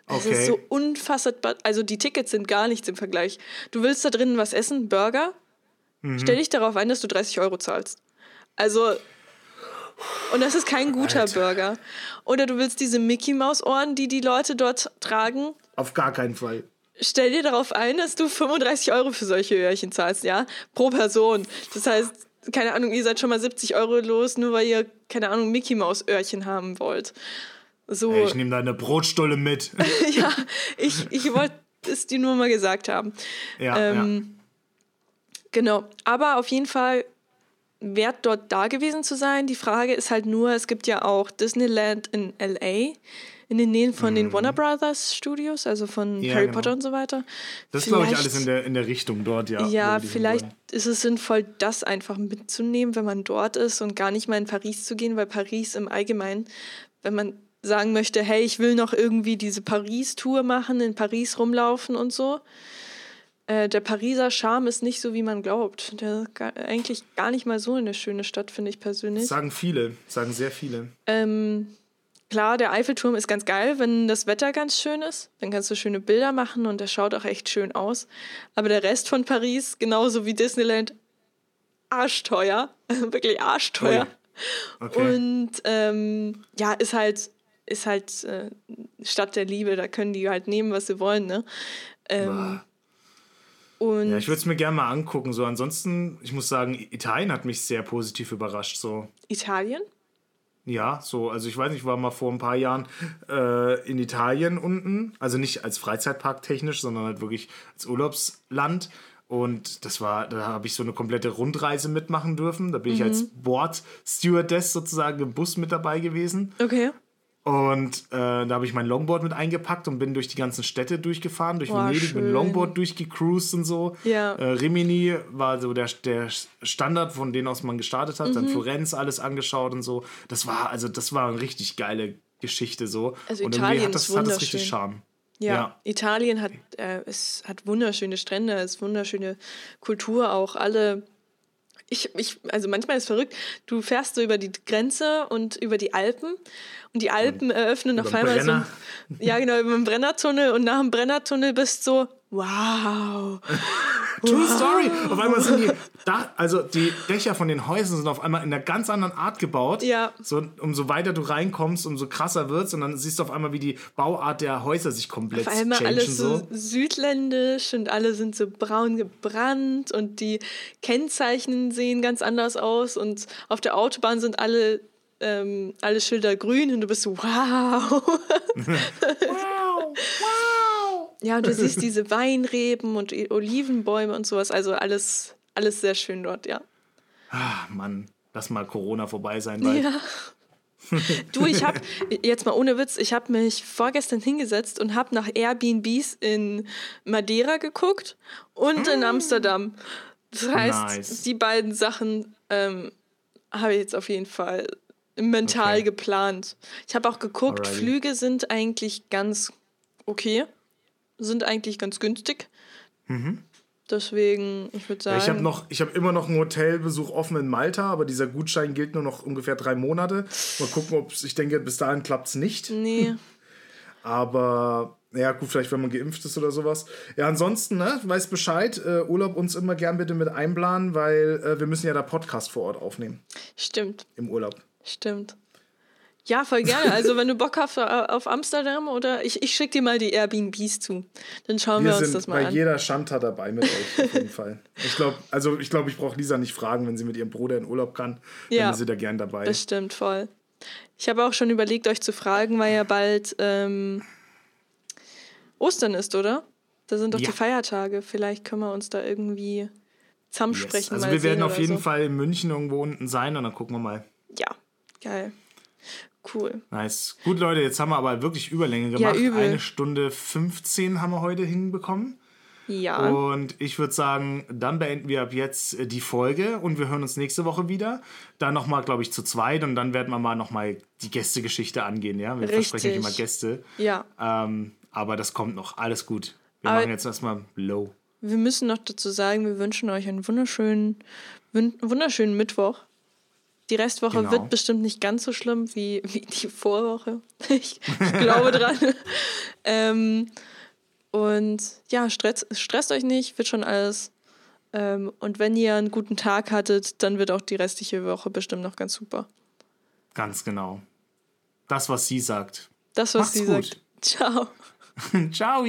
Es Okay. ist so unfassbar. Also die Tickets sind gar nichts im Vergleich. Du willst da drinnen was essen, Burger? Mhm. Stell dich darauf ein, dass du 30 Euro zahlst. Also. Und das ist kein guter Alter. Burger. Oder du willst diese Mickey Maus Ohren, die die Leute dort tragen. Auf gar keinen Fall. Stell dir darauf ein, dass du 35 Euro für solche Öhrchen zahlst, ja? Pro Person. Das heißt, keine Ahnung, ihr seid schon mal 70 Euro los, nur weil ihr, keine Ahnung, Mickey Maus Öhrchen haben wollt. So. Ey, ich nehme deine Brotstulle mit. ja, ich, ich wollte es dir nur mal gesagt haben. ja, Ähm, Genau, aber auf jeden Fall wert dort da gewesen zu sein. Die Frage ist halt nur, es gibt ja auch Disneyland in LA, in den Nähen von den Warner Brothers Studios, also von Mhm. Ja, Harry genau. Potter und so weiter. Das glaube ich, alles in der, in der Richtung dort, ja. Ja, vielleicht ist es sinnvoll, das einfach mitzunehmen, wenn man dort ist und gar nicht mal in Paris zu gehen, weil Paris im Allgemeinen, wenn man sagen möchte, hey, ich will noch irgendwie diese Paris-Tour machen, in Paris rumlaufen und so. Äh, der Pariser Charme ist nicht so, wie man glaubt. Der ist gar, eigentlich gar nicht mal so eine schöne Stadt, finde ich persönlich. Das sagen viele, sagen sehr viele. Ähm, klar, der Eiffelturm ist ganz geil, wenn das Wetter ganz schön ist. Dann kannst du schöne Bilder machen und der schaut auch echt schön aus. Aber der Rest von Paris, genauso wie Disneyland, arschteuer. Wirklich arschteuer. Okay. Und ähm, ja, ist halt, ist halt äh, Stadt der Liebe. Da können die halt nehmen, was sie wollen. Ne? Ähm. Und ja, ich würde es mir gerne mal angucken. So, ansonsten, ich muss sagen, Italien hat mich sehr positiv überrascht. So. Italien? Ja, so, also ich weiß nicht, ich war mal vor ein paar Jahren äh, in Italien unten, also nicht als Freizeitpark technisch, sondern halt wirklich als Urlaubsland. Und das war, da habe ich so eine komplette Rundreise mitmachen dürfen. Da bin ich als Board-Stewardess sozusagen im Bus mit dabei gewesen. Okay. Und äh, da habe ich mein Longboard mit eingepackt und bin durch die ganzen Städte durchgefahren, durch Boah, Venedig mit dem schön. Longboard durchgecruised und so. Ja. Äh, Rimini war so der, der Standard, von denen aus man gestartet hat. Mhm. Dann Florenz alles angeschaut und so. Das war, also das war eine richtig geile Geschichte so. Also und Italien hat ist das, hat das richtig. Charme. Ja, Ja. Italien hat, äh, es hat wunderschöne Strände, es ist wunderschöne Kultur auch. Alle, ich, ich, also manchmal ist es verrückt, du fährst so über die Grenze und über die Alpen und die Alpen eröffnen auf über den einmal so, Brenner. ein- ja genau, über den Brennertunnel und nach dem Brennertunnel bist du so, wow, True Story. Auf einmal sind die, Dach, also die Dächer von den Häusern sind auf einmal in einer ganz anderen Art gebaut. Ja. So, umso weiter du reinkommst, umso krasser wird's und dann siehst du auf einmal, wie die Bauart der Häuser sich komplett Auf einmal changen. alles so So. südländisch und alle sind so braun gebrannt und die Kennzeichen sehen ganz anders aus und auf der Autobahn sind alle, ähm, alle Schilder grün und du bist so, wow. Wow, wow. Ja, und du siehst diese Weinreben und Olivenbäume und sowas. Also alles, alles sehr schön dort, ja. Ah, Mann, lass mal Corona vorbei sein bald. Ja. Du, ich habe jetzt mal ohne Witz, ich habe mich vorgestern hingesetzt und habe nach Airbnbs in Madeira geguckt und in Amsterdam. Das heißt, Mm. Nice. die beiden Sachen ähm, habe ich jetzt auf jeden Fall mental Okay. geplant. Ich habe auch geguckt, Alrighty. Flüge sind eigentlich ganz okay, sind eigentlich ganz günstig. Deswegen, ich würde sagen. Mhm. Ja, ich habe noch, ich habe immer noch einen Hotelbesuch offen in Malta, aber dieser Gutschein gilt nur noch ungefähr drei Monate. Mal gucken, ob ich denke, bis dahin klappt es nicht. Nee. Aber ja, gut, vielleicht wenn man geimpft ist oder sowas. Ja, ansonsten, ne, weiß Bescheid. Äh, Urlaub uns immer gern bitte mit einplanen, weil äh, wir müssen ja da Podcast vor Ort aufnehmen Stimmt, im Urlaub. stimmt. Ja, voll gerne. Also, wenn du Bock hast äh, auf Amsterdam oder ich, ich schicke dir mal die Airbnbs zu. Dann schauen wir, Wir uns sind das mal bei an. jeder Shanta dabei mit euch, auf jeden Fall. Ich glaube, also ich glaube, ich brauche Lisa nicht fragen, wenn sie mit ihrem Bruder in Urlaub kann. Ja. Dann ist sie da gern dabei. Das stimmt, voll. Ich habe auch schon überlegt, euch zu fragen, weil ja bald ähm, Ostern ist, oder? Da sind doch Ja. die Feiertage. Vielleicht können wir uns da irgendwie Yes. zusammensprechen. Also mal wir werden auf jeden so. Fall in München irgendwo unten sein und dann gucken wir mal. Ja, geil. Cool. Nice. Gut, Leute, jetzt haben wir aber wirklich Überlänge Ja, gemacht. übel. Eine Stunde 15 haben wir heute hinbekommen. Ja. Und ich würde sagen, dann beenden wir ab jetzt äh, die Folge und wir hören uns nächste Woche wieder. Dann nochmal, glaube ich, zu zweit und dann werden wir mal nochmal die Gästegeschichte angehen. Ja, wir Richtig. versprechen immer Gäste. ja. Ähm, aber das kommt noch. Alles gut. Wir Aber- machen jetzt erstmal low. Wir müssen noch dazu sagen, wir wünschen euch einen wunderschönen, wunderschönen Mittwoch. Die Restwoche Genau. wird bestimmt nicht ganz so schlimm wie, wie die Vorwoche. Ich, ich glaube dran. ähm, und ja, stresst, stresst euch nicht, wird schon alles. Ähm, und wenn ihr einen guten Tag hattet, dann wird auch die restliche Woche bestimmt noch ganz super. Ganz genau. Das, was sie sagt. Das, was Macht's sie gut. sagt. Ciao. Ciao.